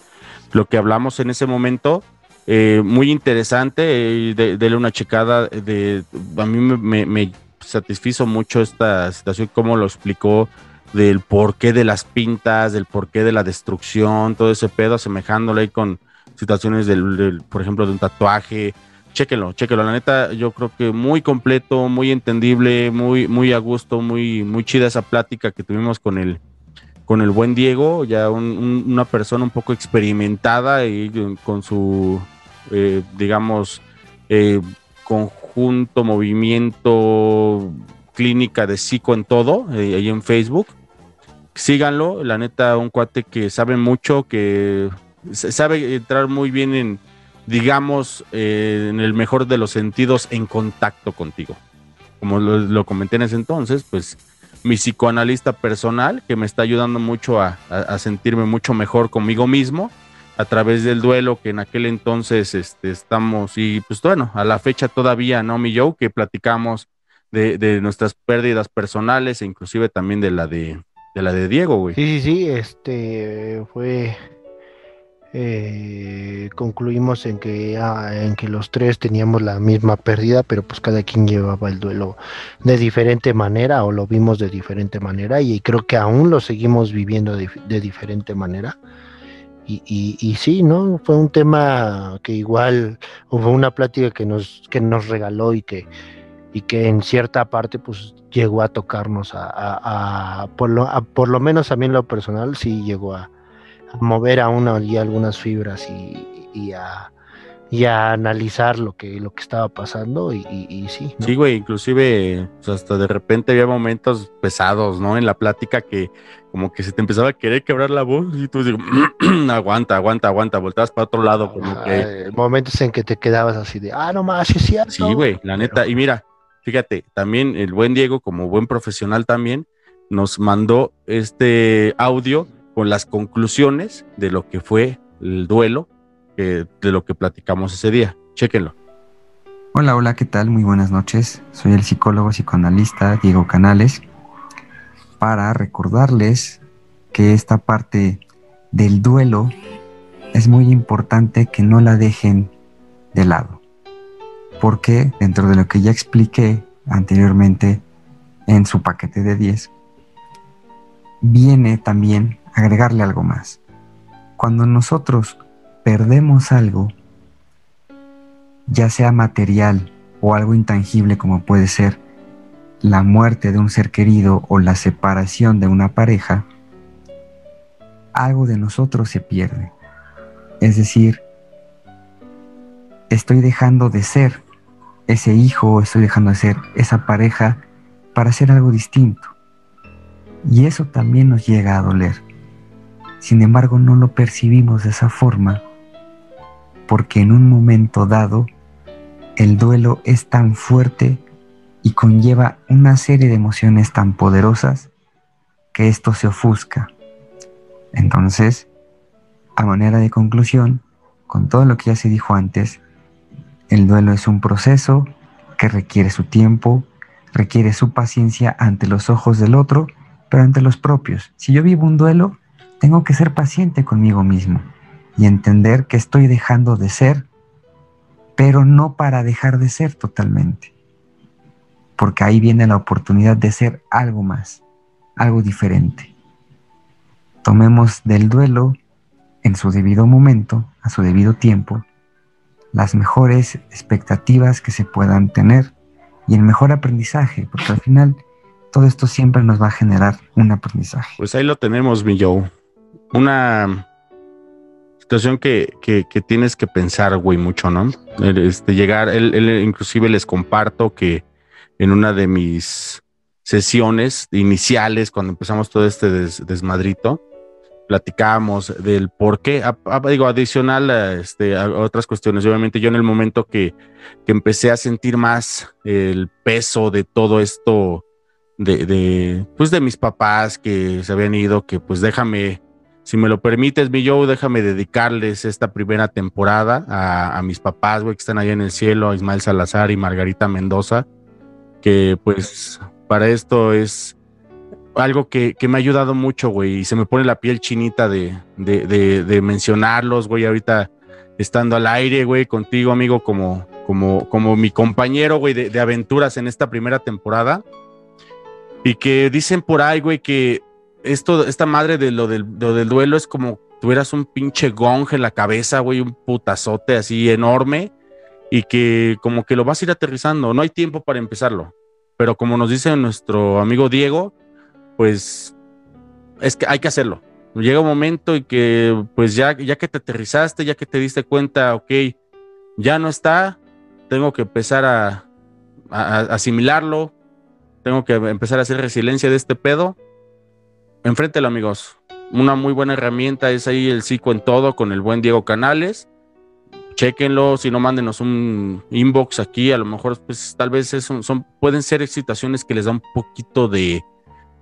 S6: lo que hablamos en ese momento eh, muy interesante eh, de, dele una checada de a mí me, me- me satisfizo mucho esta situación cómo lo explicó del porqué de las pintas del porqué de la destrucción todo ese pedo asemejándolo ahí con situaciones del, del, por ejemplo de un tatuaje chéquenlo, chéquenlo. La neta, yo creo que muy completo, muy entendible, muy, muy a gusto, muy, muy chida esa plática que tuvimos con el, con el buen Diego, ya un- un- una persona un poco experimentada y con su, eh, digamos, eh, conjunto, movimiento, clínica de psico en todo, eh, ahí en Facebook. Síganlo, la neta, un cuate que sabe mucho, que sabe entrar muy bien en, digamos, eh, en el mejor de los sentidos, en contacto contigo. Como lo, lo comenté en ese entonces, pues mi psicoanalista personal, que me está ayudando mucho a, sentirme mucho mejor conmigo mismo a través del duelo que en aquel entonces este, estamos, y pues bueno, a la fecha todavía, ¿no, mi Joe? Que platicamos de, de nuestras pérdidas personales e inclusive también de la de, de la de Diego, güey.
S5: Sí, sí, sí, este fue eh, concluimos en que ah, en que los tres teníamos la misma pérdida, pero pues cada quien llevaba el duelo de diferente manera o lo vimos de diferente manera y creo que aún lo seguimos viviendo de, diferente manera. Y, y, sí, ¿no? Fue un tema que igual, fue una plática que nos, que nos regaló y que, y que en cierta parte pues llegó a tocarnos a, por, lo, por lo menos a mí lo personal sí llegó a, a mover a una y algunas fibras y, y a, y a analizar lo que, lo que estaba pasando y, y- y sí, ¿no?
S6: Sí, güey, inclusive pues, hasta de repente había momentos pesados, ¿no? En la plática que como que se te empezaba a querer quebrar la voz y tú dices, aguanta, aguanta, aguanta, volteas para otro lado. Como que,
S5: Eh, momentos en que te quedabas así de, ah, no más, sí es cierto.
S6: Sí, güey, la neta. Y mira, fíjate, también el buen Diego, como buen profesional también, nos mandó este audio con las conclusiones de lo que fue el duelo, de lo que platicamos ese día. Chéquenlo.
S17: Hola, hola, ¿qué tal? Muy buenas noches. Soy el psicólogo psicoanalista Diego Canales para recordarles que esta parte del duelo es muy importante que no la dejen de lado. Porque dentro de lo que ya expliqué anteriormente en su paquete de 10, viene también agregarle algo más. Cuando nosotros perdemos algo, ya sea material o algo intangible como puede ser la muerte de un ser querido o la separación de una pareja, algo de nosotros se pierde. Es decir, estoy dejando de ser ese hijo, estoy dejando de ser esa pareja para hacer algo distinto. Y eso también nos llega a doler. Sin embargo, no lo percibimos de esa forma porque en un momento dado el duelo es tan fuerte y conlleva una serie de emociones tan poderosas que esto se ofusca. Entonces, a manera de conclusión, con todo lo que ya se dijo antes, el duelo es un proceso que requiere su tiempo, requiere su paciencia ante los ojos del otro, pero ante los propios. Si yo vivo un duelo, tengo que ser paciente conmigo mismo y entender que estoy dejando de ser, pero no para dejar de ser totalmente, porque ahí viene la oportunidad de ser algo más, algo diferente. Tomemos del duelo en su debido momento, a su debido tiempo, las mejores expectativas que se puedan tener y el mejor aprendizaje, porque al final todo esto siempre nos va a generar un aprendizaje.
S6: Pues ahí lo tenemos, mi Joe. Una situación que, que, tienes que pensar, güey, mucho, ¿no? Este, llegar, él, inclusive les comparto que en una de mis sesiones iniciales, cuando empezamos todo este desmadrito, platicábamos del por qué, digo, adicional a, este, otras cuestiones. Obviamente yo en el momento que, que, empecé a sentir más el peso de todo esto, de, de, pues de mis papás que se habían ido, que pues déjame, si me lo permites, mi yo, déjame dedicarles esta primera temporada a, mis papás, güey, que están allá en el cielo, a Ismael Salazar y Margarita Mendoza, que pues para esto es algo que, me ha ayudado mucho, güey, y se me pone la piel chinita de, de, mencionarlos, güey, ahorita estando al aire, güey, contigo, amigo, como, como, como mi compañero, güey, de, aventuras en esta primera temporada. Y que dicen por ahí, güey, que esto, esta madre de lo del, del duelo es como tuvieras un pinche gong en la cabeza, güey, un putazote así enorme, y que como que lo vas a ir aterrizando. No hay tiempo para empezarlo. Pero como nos dice nuestro amigo Diego, pues es que hay que hacerlo. Llega un momento y que pues ya, ya que te aterrizaste, ya que te diste cuenta, ok, ya no está, tengo que empezar a, asimilarlo, tengo que empezar a hacer resiliencia de este pedo. Enfréntelo, amigos. Una muy buena herramienta es ahí el psico en todo con el buen Diego Canales. Chequenlo, si no, mándenos un inbox aquí. A lo mejor, pues tal vez son, pueden ser situaciones que les da un poquito de,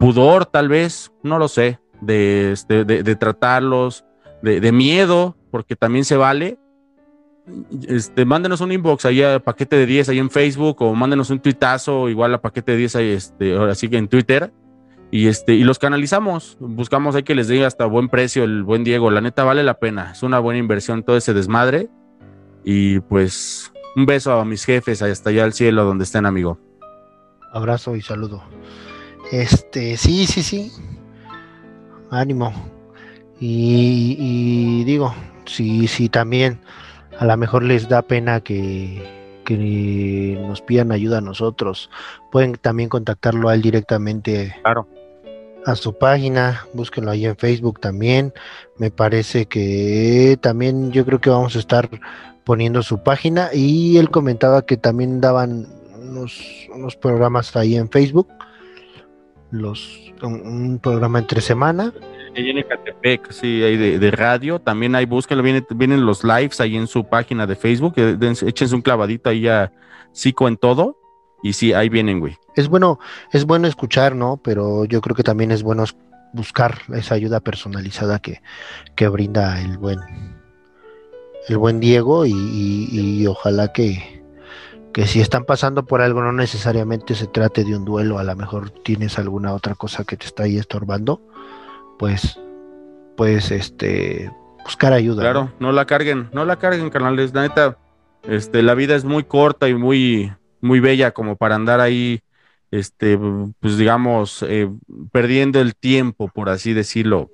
S6: pudor tal vez, no lo sé, de, este, de, tratarlos, de, miedo, porque también se vale. Este, mándenos un inbox ahí a paquete de 10 ahí en Facebook o mándenos un tuitazo igual a paquete de 10 ahí, este, ahora sí que en Twitter y este y los canalizamos, buscamos ahí que les dé hasta buen precio el buen Diego, la neta vale la pena, es una buena inversión todo ese desmadre y pues un beso a mis jefes hasta allá al cielo donde estén, amigo.
S5: Abrazo y saludo. Este, sí, sí, sí. Ánimo. Y, digo, sí, sí, también a lo mejor les da pena que, que nos pidan ayuda a nosotros. Pueden también contactarlo a él directamente.
S6: Claro.
S5: A su página, búsquenlo ahí en Facebook también. Me parece que también yo creo que vamos a estar poniendo su página. Y él comentaba que también daban unos, unos programas ahí en Facebook los un, programa entre semana.
S6: Ahí en Ecatepec, sí, de, radio, también hay, búsquenlo, vienen, vienen los lives ahí en su página de Facebook, échense un clavadito ahí a Psico en todo, y sí, ahí vienen, güey.
S5: Es bueno, es bueno escuchar, ¿no? Pero yo creo que también es bueno buscar esa ayuda personalizada que, que brinda el buen el buen Diego y, y- y ojalá que, que si están pasando por algo no necesariamente se trate de un duelo, a lo mejor tienes alguna otra cosa que te está ahí estorbando, pues pues este buscar ayuda. ¿no?
S6: Claro, no la carguen, no la carguen, carnales. La neta, este, la vida es muy corta y muy, muy bella como para andar ahí, este, pues digamos, eh, perdiendo el tiempo, por así decirlo,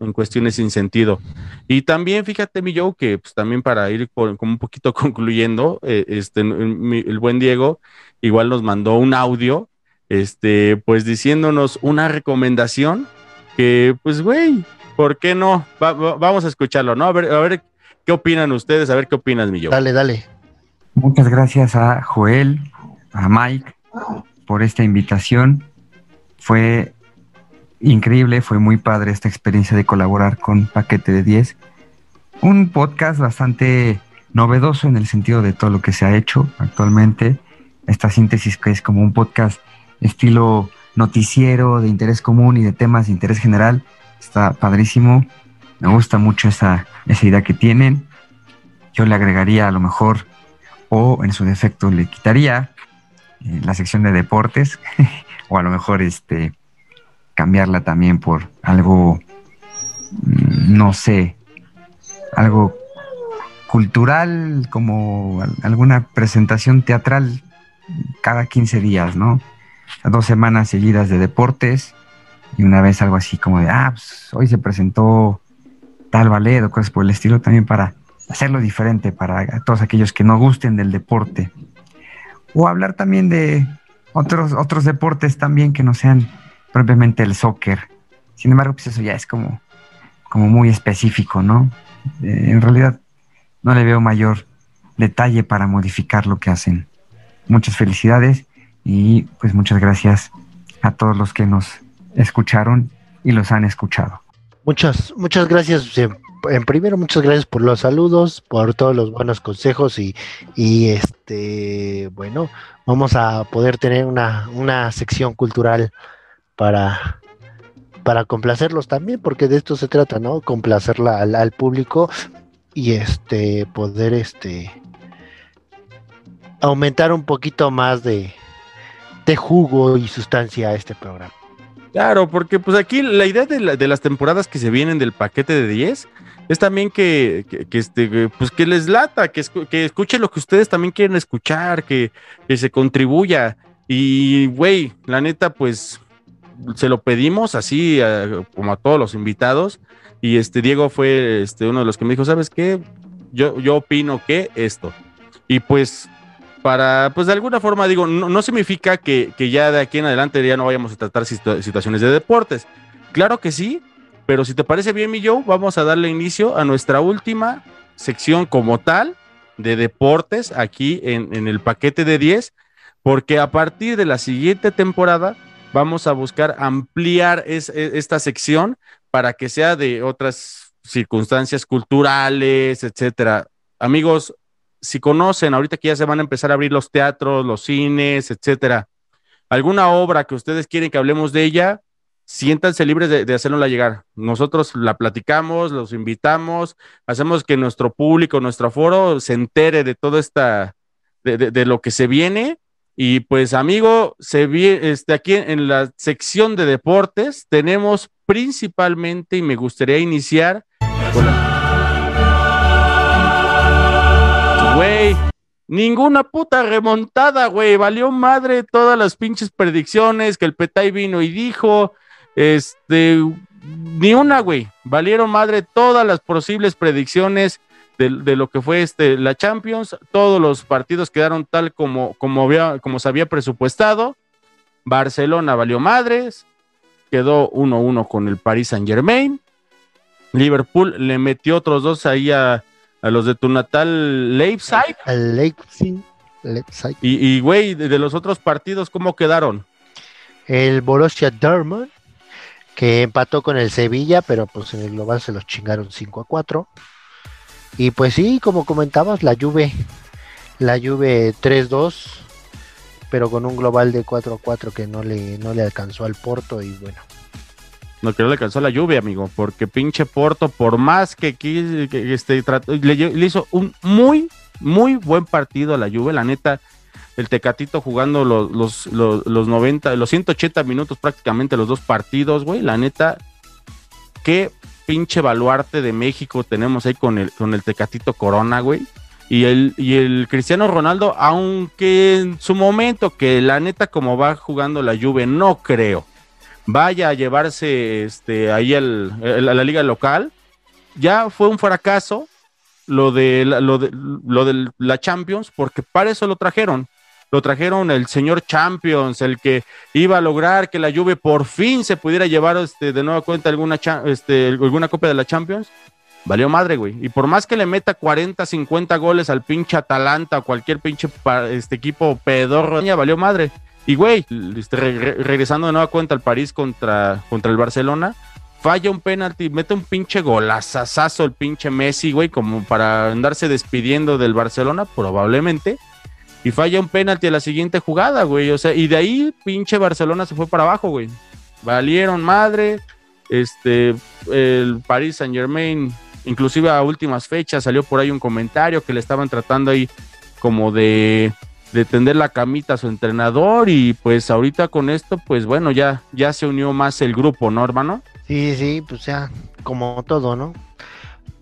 S6: en cuestiones sin sentido. Y también, fíjate, mi Joe, que pues también para ir por- como un poquito concluyendo, eh, este, mi- el buen Diego igual nos mandó un audio, este, pues diciéndonos una recomendación que, pues, güey, ¿por qué no? Va- va- vamos a escucharlo, ¿no? A ver, a ver qué opinan ustedes, a ver qué opinas, mi Joe.
S5: Dale, dale.
S17: Muchas gracias a Joel, a Mike por esta invitación. Fue increíble, fue muy padre esta experiencia de colaborar con Paquete de 10. Un podcast bastante novedoso en el sentido de todo lo que se ha hecho actualmente. Esta síntesis que es como un podcast estilo noticiero de interés común y de temas de interés general. Está padrísimo. Me gusta mucho esa, esa idea que tienen. Yo le agregaría a lo mejor o en su defecto le quitaría eh, la sección de deportes o a lo mejor este cambiarla también por algo mm, no sé algo cultural como al- alguna presentación teatral cada 15 días, ¿no? Dos semanas seguidas de deportes y una vez algo así como de, ah, pues, hoy se presentó tal ballet o cosas por el estilo también para hacerlo diferente para todos aquellos que no gusten del deporte. O hablar también de otros, otros deportes también que no sean propiamente el soccer. Sin embargo, pues eso ya es como, como muy específico, ¿no? Eh, en realidad no le veo mayor detalle para modificar lo que hacen. Muchas felicidades y pues muchas gracias a todos los que nos escucharon y los han escuchado.
S5: Muchas, muchas gracias. En, primero, muchas gracias por los saludos, por todos los buenos consejos y, y este, bueno, vamos a poder tener una, una sección cultural para, para complacerlos también, porque de esto se trata, ¿no? Complacerla al, al público y este, poder este aumentar un poquito más de, de jugo y sustancia a este programa.
S6: Claro, porque pues aquí la idea de, la- de las temporadas que se vienen del paquete de 10 es también que, que, que, este, pues que les lata, que, escu- escuchen lo que ustedes también quieren escuchar, que, que se contribuya. Y, güey, la neta, pues se lo pedimos así a- como a todos los invitados. Y este Diego fue este, uno de los que me dijo, ¿sabes qué? Yo, yo opino que esto. Y pues para, pues de alguna forma digo, no, no significa que, que ya de aquí en adelante ya no vayamos a tratar situ- situaciones de deportes. Claro que sí, pero si te parece bien, mi Joe, vamos a darle inicio a nuestra última sección como tal de deportes aquí en, en el paquete de 10, porque a partir de la siguiente temporada vamos a buscar ampliar es- esta sección para que sea de otras circunstancias culturales, etcétera. Amigos, si conocen, ahorita que ya se van a empezar a abrir los teatros, los cines, etcétera, alguna obra que ustedes quieren que hablemos de ella, siéntanse libres de, de llegar. Nosotros la platicamos, los invitamos, hacemos que nuestro público, nuestro foro se entere de todo esta, de, lo que se viene. Y pues, amigo, este, aquí en la sección de deportes tenemos principalmente, y me gustaría iniciar Güey, ninguna puta remontada, güey. Valió madre todas las pinches predicciones que el Petay vino y dijo. Este, ni una, güey. Valieron madre todas las posibles predicciones de, lo que fue este, la Champions. Todos los partidos quedaron tal como, como, había, como se había presupuestado. Barcelona valió madres. Quedó 1-1 con el Paris Saint Germain. Liverpool le metió otros dos ahí a, a los de tu natal Leipzig.
S5: Leipzig, Leipzig.
S6: Y, y, güey, de, de los otros partidos, ¿cómo quedaron?
S5: El Borussia Dortmund, que empató con el Sevilla, pero pues en el global se los chingaron 5 a 4. Y pues sí, como comentabas, la Juve, la Juve 3-2, pero con un global de 4 a 4 que no le, no le alcanzó al Porto y bueno.
S6: No le alcanzó la lluvia, amigo, porque pinche Porto, por más que, quis- que, este, trató- le, hizo un muy, muy buen partido a la Juve, la neta, el Tecatito jugando los, los, los, los 90, los 180 minutos prácticamente los dos partidos, güey, la neta, qué pinche baluarte de México tenemos ahí con el, con el Tecatito Corona, güey. Y el, y el Cristiano Ronaldo, aunque en su momento, que la neta, como va jugando la Juve, no creo, vaya a llevarse este, ahí al- a la liga local, ya fue un fracaso lo de, la- lo de, lo de la Champions, porque para eso lo trajeron. Lo trajeron el señor Champions, el que iba a lograr que la Juve por fin se pudiera llevar este, de nueva cuenta alguna, este, alguna copia de la Champions. Valió madre, güey. Y por más que le meta 40, 50 goles al pinche Atalanta o cualquier pinche este equipo pedorro, ya valió madre. Y, güey, este, re- re- regresando de nueva cuenta al París contra, contra el Barcelona, falla un penalti, mete un pinche golazazazo el pinche Messi, güey, como para andarse despidiendo del Barcelona, probablemente. Y falla un penalti a la siguiente jugada, güey. O sea, y de ahí pinche Barcelona se fue para abajo, güey. Valieron madre. Este, el Paris Saint Germain, inclusive a últimas fechas, salió por ahí un comentario que le estaban tratando ahí como de, de tender la camita a su entrenador. Y pues ahorita con esto, pues bueno, ya, ya se unió más el grupo, ¿no, hermano?
S5: Sí, sí, pues ya, como todo, ¿no?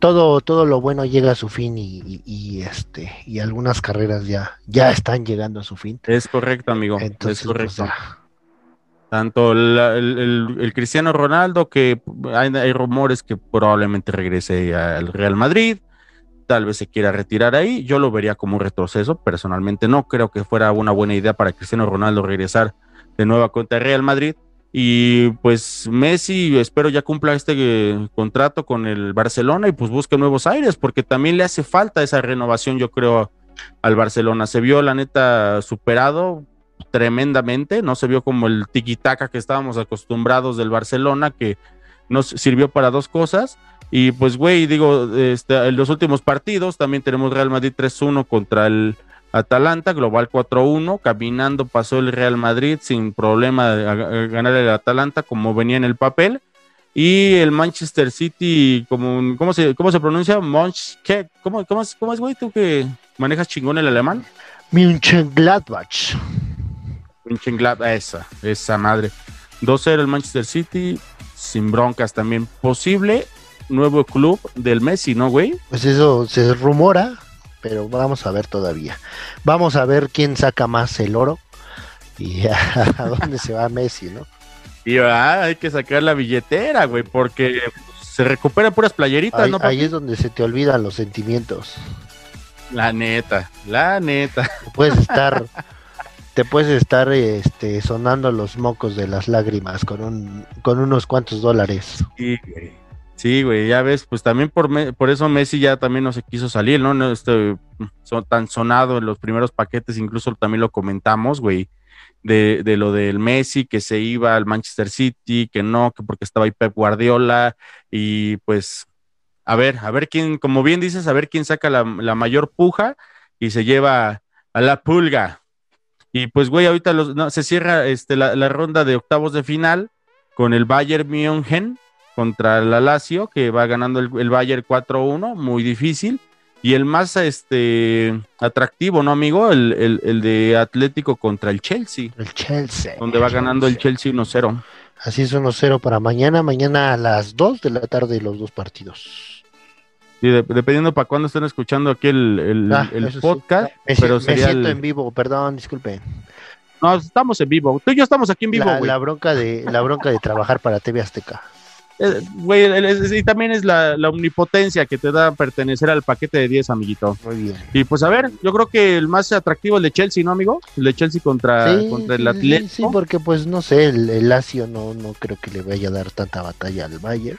S5: Todo, todo lo bueno llega a su fin y, y- y, este, y algunas carreras ya, ya están llegando a su fin.
S6: Es correcto, amigo.
S5: Entonces,
S6: es correcto.
S5: pues, ya.
S6: Tanto la- el, el- el Cristiano Ronaldo, que hay, hay rumores que probablemente regrese al Real Madrid, tal vez se quiera retirar ahí. Yo lo vería como un retroceso. Personalmente no creo que fuera una buena idea para Cristiano Ronaldo regresar de nueva cuenta al Real Madrid. Y pues Messi, espero ya cumpla este eh, contrato con el Barcelona y pues busque nuevos aires, porque también le hace falta esa renovación, yo creo, al Barcelona. Se vio, la neta, superado tremendamente, no se vio como el tiki-taka que estábamos acostumbrados del Barcelona, que nos sirvió para dos cosas. Y pues, güey, digo, este, en los últimos partidos también tenemos Real Madrid 3-1 contra el Atalanta, global 4-1, caminando pasó el Real Madrid sin problema de ganar el Atalanta como venía en el papel. Y el Manchester City, como, ¿cómo, se, ¿cómo se pronuncia? Monch, ¿qué? ¿Cómo, cómo, es, ¿Cómo es, güey? ¿Tú que manejas chingón el alemán?
S5: Mönchengladbach.
S6: Mönchengladbach, esa, esa madre. 2-0 el Manchester City, sin broncas también. Posible nuevo club del Messi, ¿no, güey?
S5: Pues eso se rumora, pero vamos a ver todavía. Vamos a ver quién saca más el oro y a, dónde se va Messi, ¿no?
S6: Y ah, hay que sacar la billetera, güey, porque se recuperan puras playeritas,
S5: Ahí,
S6: ¿no?
S5: ahí
S6: papi?
S5: es donde se te olvidan los sentimientos.
S6: La neta, la neta.
S5: Puedes estar, te puedes estar este, sonando los mocos de las lágrimas con un, con unos cuantos dólares.
S6: Sí, güey. Sí, güey, ya ves, pues también por, por eso Messi ya también no se quiso salir, ¿no? no este, son tan sonado en los primeros paquetes, incluso también lo comentamos, güey, de, de lo del Messi que se iba al Manchester City, que no, que porque estaba ahí Pep Guardiola, y pues, a ver, a ver quién, como bien dices, a ver quién saca la, la mayor puja y se lleva a la pulga. Y pues, güey, ahorita los- no, se cierra este, la, la ronda de octavos de final con el Bayern München contra la Lazio, que va ganando el, el Bayern 4-1, muy difícil. Y el más este, atractivo, ¿no, amigo? El, el- el de Atlético contra el Chelsea,
S5: El Chelsea.
S6: donde va ganando el Chelsea 1-0.
S5: Así es 1-0 para mañana. Mañana a las 2 de la tarde los dos partidos.
S6: Y de- dependiendo para cuándo estén escuchando aquí el, el-
S5: Ah,
S6: el
S5: eso sí.
S6: podcast,
S5: Me,
S6: pero
S5: me
S6: sería
S5: siento en vivo, perdón, disculpen.
S6: No, estamos en vivo. Tú y yo estamos aquí en vivo,
S5: La, la bronca de la bronca de trabajar para TV Azteca.
S6: Eh, Güey, y también es la, la omnipotencia que te da pertenecer al paquete de 10, amiguito.
S5: Muy bien.
S6: Y pues a ver, yo creo que el más atractivo es el de Chelsea, ¿no, amigo? El de Chelsea contra,
S5: Sí,
S6: contra el Atlético.
S5: Sí, porque pues no sé, el, el Lazio no, no creo que le vaya a dar tanta batalla al Bayern.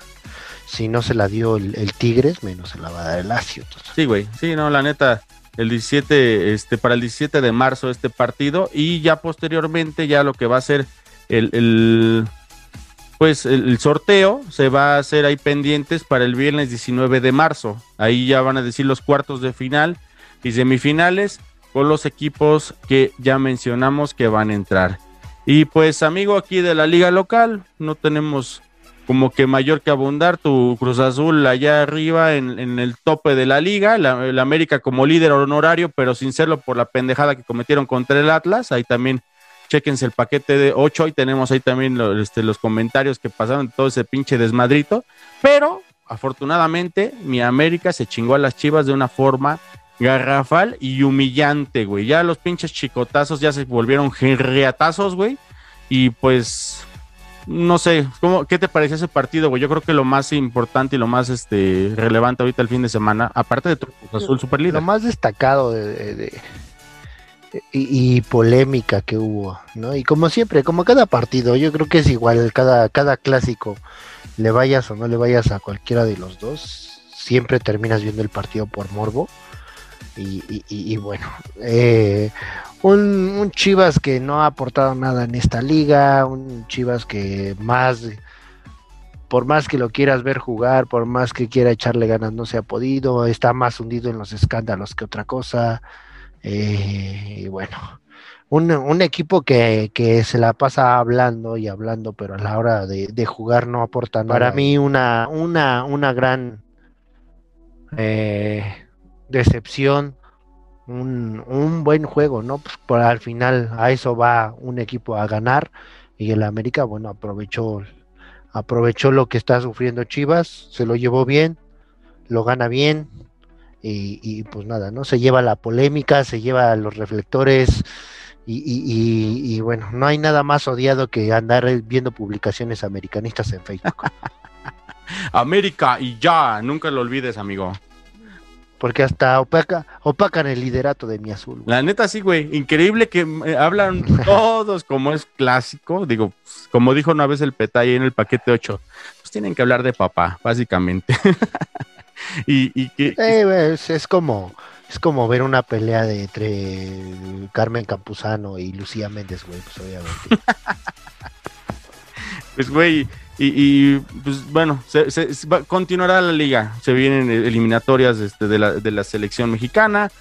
S5: Si no se la dio el, el Tigres, menos se la va a dar el Lazio.
S6: Sí, güey. Sí, no, la neta, el 17, este, para el 17 de marzo este partido y ya posteriormente ya lo que va a ser el, el- pues el, sorteo se va a hacer ahí pendientes para el viernes 19 de marzo. Ahí ya van a decir los cuartos de final y semifinales con los equipos que ya mencionamos que van a entrar. Y pues amigo aquí de la liga local, no tenemos como que mayor que abundar. Tu Cruz Azul allá arriba en, en el tope de la liga, la, el América como líder honorario, pero sin serlo por la pendejada que cometieron contra el Atlas. Ahí también chequense el paquete de 8 y tenemos ahí también lo- este, los comentarios que pasaron todo ese pinche desmadrito. Pero afortunadamente mi América se chingó a las Chivas de una forma garrafal y humillante, güey. Ya los pinches chicotazos ya se volvieron gerriatazos, güey. Y pues no sé, ¿cómo, ¿qué te pareció ese partido, güey? Yo creo que lo más importante y lo más este relevante ahorita el fin de semana, aparte de tu Azul Super
S5: Lo más destacado de, de- de- y, polémica que hubo, ¿no? Y como siempre, como cada partido, yo creo que es igual, cada, cada clásico, le vayas o no le vayas a cualquiera de los dos, siempre terminas viendo el partido por morbo. Y bueno, eh, un, un Chivas que no ha aportado nada en esta liga, un Chivas que más por más que lo quieras ver jugar, por más que quiera echarle ganas, no se ha podido, está más hundido en los escándalos que otra cosa. Eh, y bueno, un, un equipo que, que se la pasa hablando y hablando, pero a la hora de, de jugar no aporta nada. Para mí, una, una, una gran eh, decepción, un, un buen juego, ¿no? Pues al final a eso va un equipo a ganar y el América, bueno, aprovechó aprovechó lo que está sufriendo Chivas, se lo llevó bien, lo gana bien y, y, pues nada, ¿no? Se lleva la polémica, se lleva los reflectores y, y- y- y, bueno, no hay nada más odiado que andar viendo publicaciones americanistas en Facebook,
S6: América y ya, nunca lo olvides, amigo.
S5: porque hasta opaca, opacan el liderato de mi azul.
S6: La neta sí, güey, increíble que eh, hablan todos como es clásico, digo, pues, como dijo una vez el Petay en el paquete 8, pues tienen que hablar de papá, básicamente. y, y que
S5: Eh, es, es como es como ver una pelea de entre Carmen Campuzano y Lucía Méndez, güey, pues obviamente.
S6: Pues, güey, y, y, pues bueno, se, se- se va- continuará la liga. Se vienen eliminatorias este, de, la, de la selección mexicana.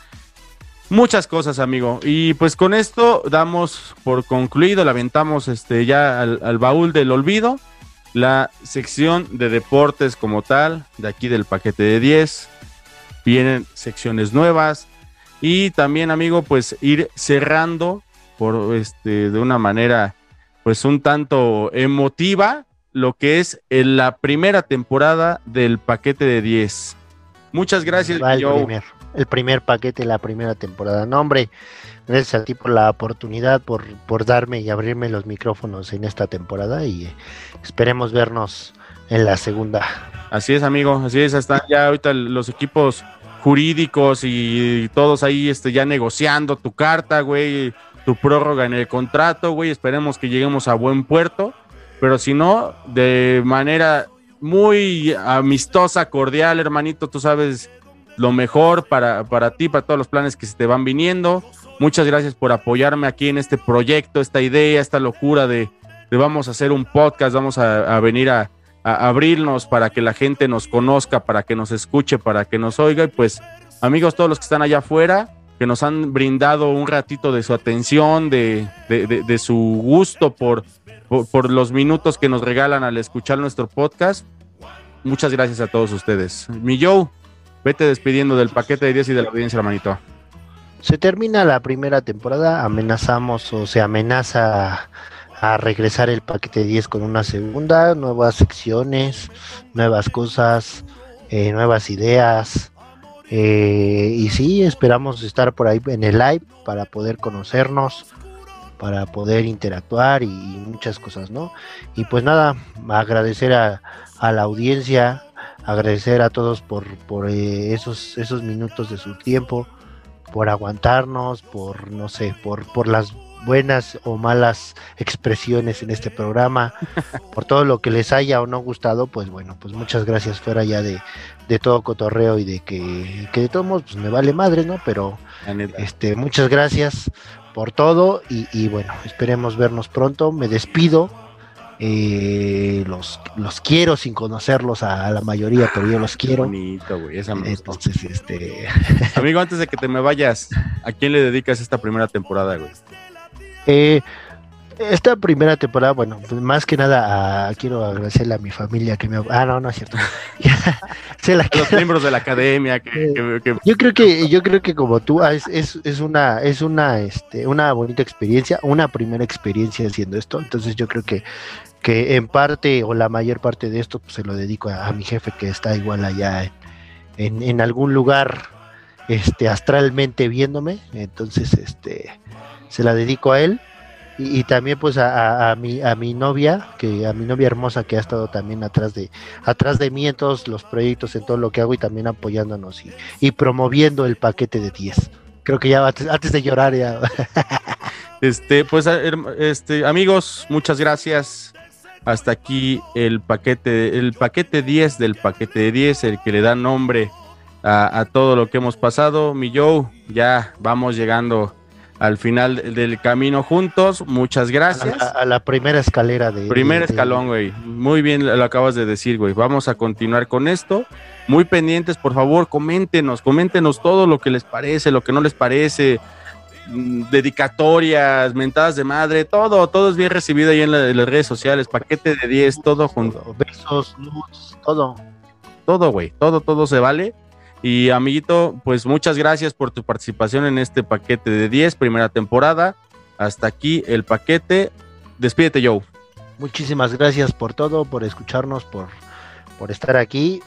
S6: Muchas cosas, amigo. Y pues con esto damos por concluido, la aventamos este, ya al, al baúl del olvido. La sección de deportes como tal, de aquí del paquete de 10. Vienen secciones nuevas. Y también, amigo, pues ir cerrando por este de una manera pues un tanto emotiva lo que es en la primera temporada del paquete de 10. Muchas gracias,
S5: el primer, el primer paquete de la primera temporada. No, hombre, gracias a ti por la oportunidad, por, por darme y abrirme los micrófonos en esta temporada y eh, esperemos vernos en la segunda.
S6: Así es, amigo, así es, están ya ahorita los equipos jurídicos y todos ahí este, ya negociando tu carta, güey, tu prórroga en el contrato, güey, esperemos que lleguemos a buen puerto, pero si no, de manera muy amistosa, cordial, hermanito, tú sabes lo mejor para, para ti, para todos los planes que se te van viniendo. Muchas gracias por apoyarme aquí en este proyecto, esta idea, esta locura de, de vamos a hacer un podcast, vamos a, a venir a, a abrirnos para que la gente nos conozca, para que nos escuche, para que nos oiga. Y pues, amigos, todos los que están allá afuera, que nos han brindado un ratito de su atención, de, de, de- de su gusto por, por, los minutos que nos regalan al escuchar nuestro podcast. Muchas gracias a todos ustedes. Mi Joe, vete despidiendo del paquete de 10 y de la audiencia, hermanito.
S5: Se termina la primera temporada, amenazamos o se amenaza a, regresar el paquete 10 con una segunda, nuevas secciones, nuevas cosas, eh, nuevas ideas. eh, y sí, esperamos estar por ahí en el live para poder conocernos, para poder interactuar y, y muchas cosas, ¿no? Y pues nada, agradecer a, a la audiencia, agradecer a todos por, por eh, esos, esos minutos de su tiempo por aguantarnos, por no sé, por, por las buenas o malas expresiones en este programa, por todo lo que les haya o no gustado, pues bueno, pues muchas gracias fuera ya de, de todo cotorreo y de que, que de todos modos pues me vale madre, ¿no? Pero este, muchas gracias por todo y, y bueno, esperemos vernos pronto, me despido. eh, los, los quiero sin conocerlos a, la mayoría, pero yo los quiero.
S6: Bonito, güey, esa.
S5: Entonces, este,
S6: Amigo, antes de que te me vayas, ¿a quién le dedicas esta primera temporada, güey?
S5: Eh, Esta primera temporada, bueno, pues más que nada a- quiero agradecerle a mi familia que me... Ah, no, no es cierto. Se la
S6: Los miembros de la academia que, que- que-
S5: Yo creo que, yo creo que como tú, ah, es, es, es una, es una, este, una bonita experiencia, una primera experiencia haciendo esto. Entonces yo creo que, que en parte o la mayor parte de esto pues, se lo dedico a, a mi jefe que está igual allá en, en algún lugar, este, astralmente viéndome. Entonces, este, se la dedico a él. Y, también pues a, a- mi a mi novia que a mi novia hermosa que ha estado también atrás de atrás de mí en todos los proyectos en todo lo que hago y también apoyándonos y, promoviendo el paquete de 10 creo que ya antes, de llorar ya
S6: Este, pues, este, amigos, muchas gracias. Hasta aquí el paquete, el paquete 10 del paquete de 10, el que le da nombre a, a todo lo que hemos pasado. Mi Joe, ya vamos llegando al final del- camino juntos. Muchas gracias.
S5: a la primera escalera de
S6: Primer
S5: de-
S6: escalón, güey. Muy bien lo acabas de decir, güey. Vamos a continuar con esto. Muy pendientes, por favor, coméntenos, coméntenos todo lo que les parece, lo que no les parece, mm, dedicatorias, mentadas de madre, todo, todo es bien recibido ahí en, la- en las redes sociales, paquete de 10, todo junto.
S5: besos nudes todo
S6: Todo, güey, todo, todo se vale. Y amiguito, pues muchas gracias por tu participación en este paquete de 10, primera temporada. Hasta aquí el paquete. Despídete, Joe.
S5: muchísimas gracias por todo por escucharnos por por estar aquí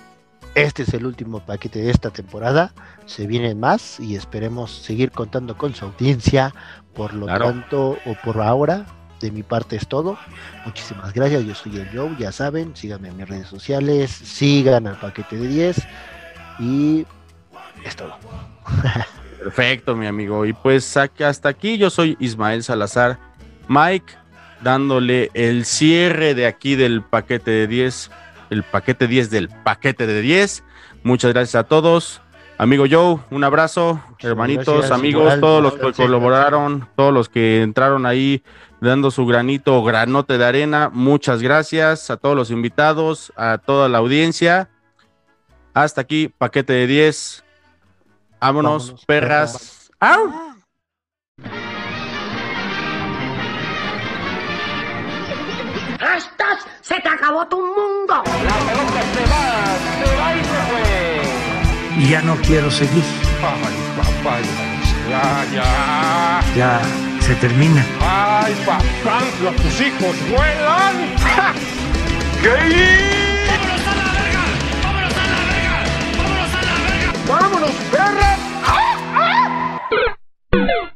S5: este es el último paquete de esta temporada se vienen más y esperemos seguir contando con su audiencia por lo
S6: Claro.
S5: tanto o por ahora de mi parte es todo muchísimas gracias yo soy el Joe ya saben síganme en mis redes sociales sigan al paquete de 10 y es todo
S6: Perfecto, mi amigo. Y pues hasta aquí yo soy Ismael Salazar. Mike, dándole el cierre de aquí del paquete de 10, el paquete 10 del paquete de 10. Muchas gracias a todos. Amigo Joe, un abrazo, hermanitos,
S5: gracias,
S6: amigos,
S5: igual,
S6: todos los que colaboraron, todos los que entraron ahí dando su granito o granote de arena. Muchas gracias a todos los invitados, a toda la audiencia. Hasta aquí, paquete de 10. Vámonos,
S5: Vámonos,
S6: perras. ¡Au!
S3: ¡Estás! ¡Se te acabó tu mundo!
S13: La pelota se va, se va y se fue.
S14: Ya no quiero seguir.
S7: Ay, papá, ya, ya.
S14: Ya se termina.
S7: Ay, papá, tus hijos vuelan. ¡Ja! ¡Qué ¡Vámonos, perra! ¡Ah! ¡Ah!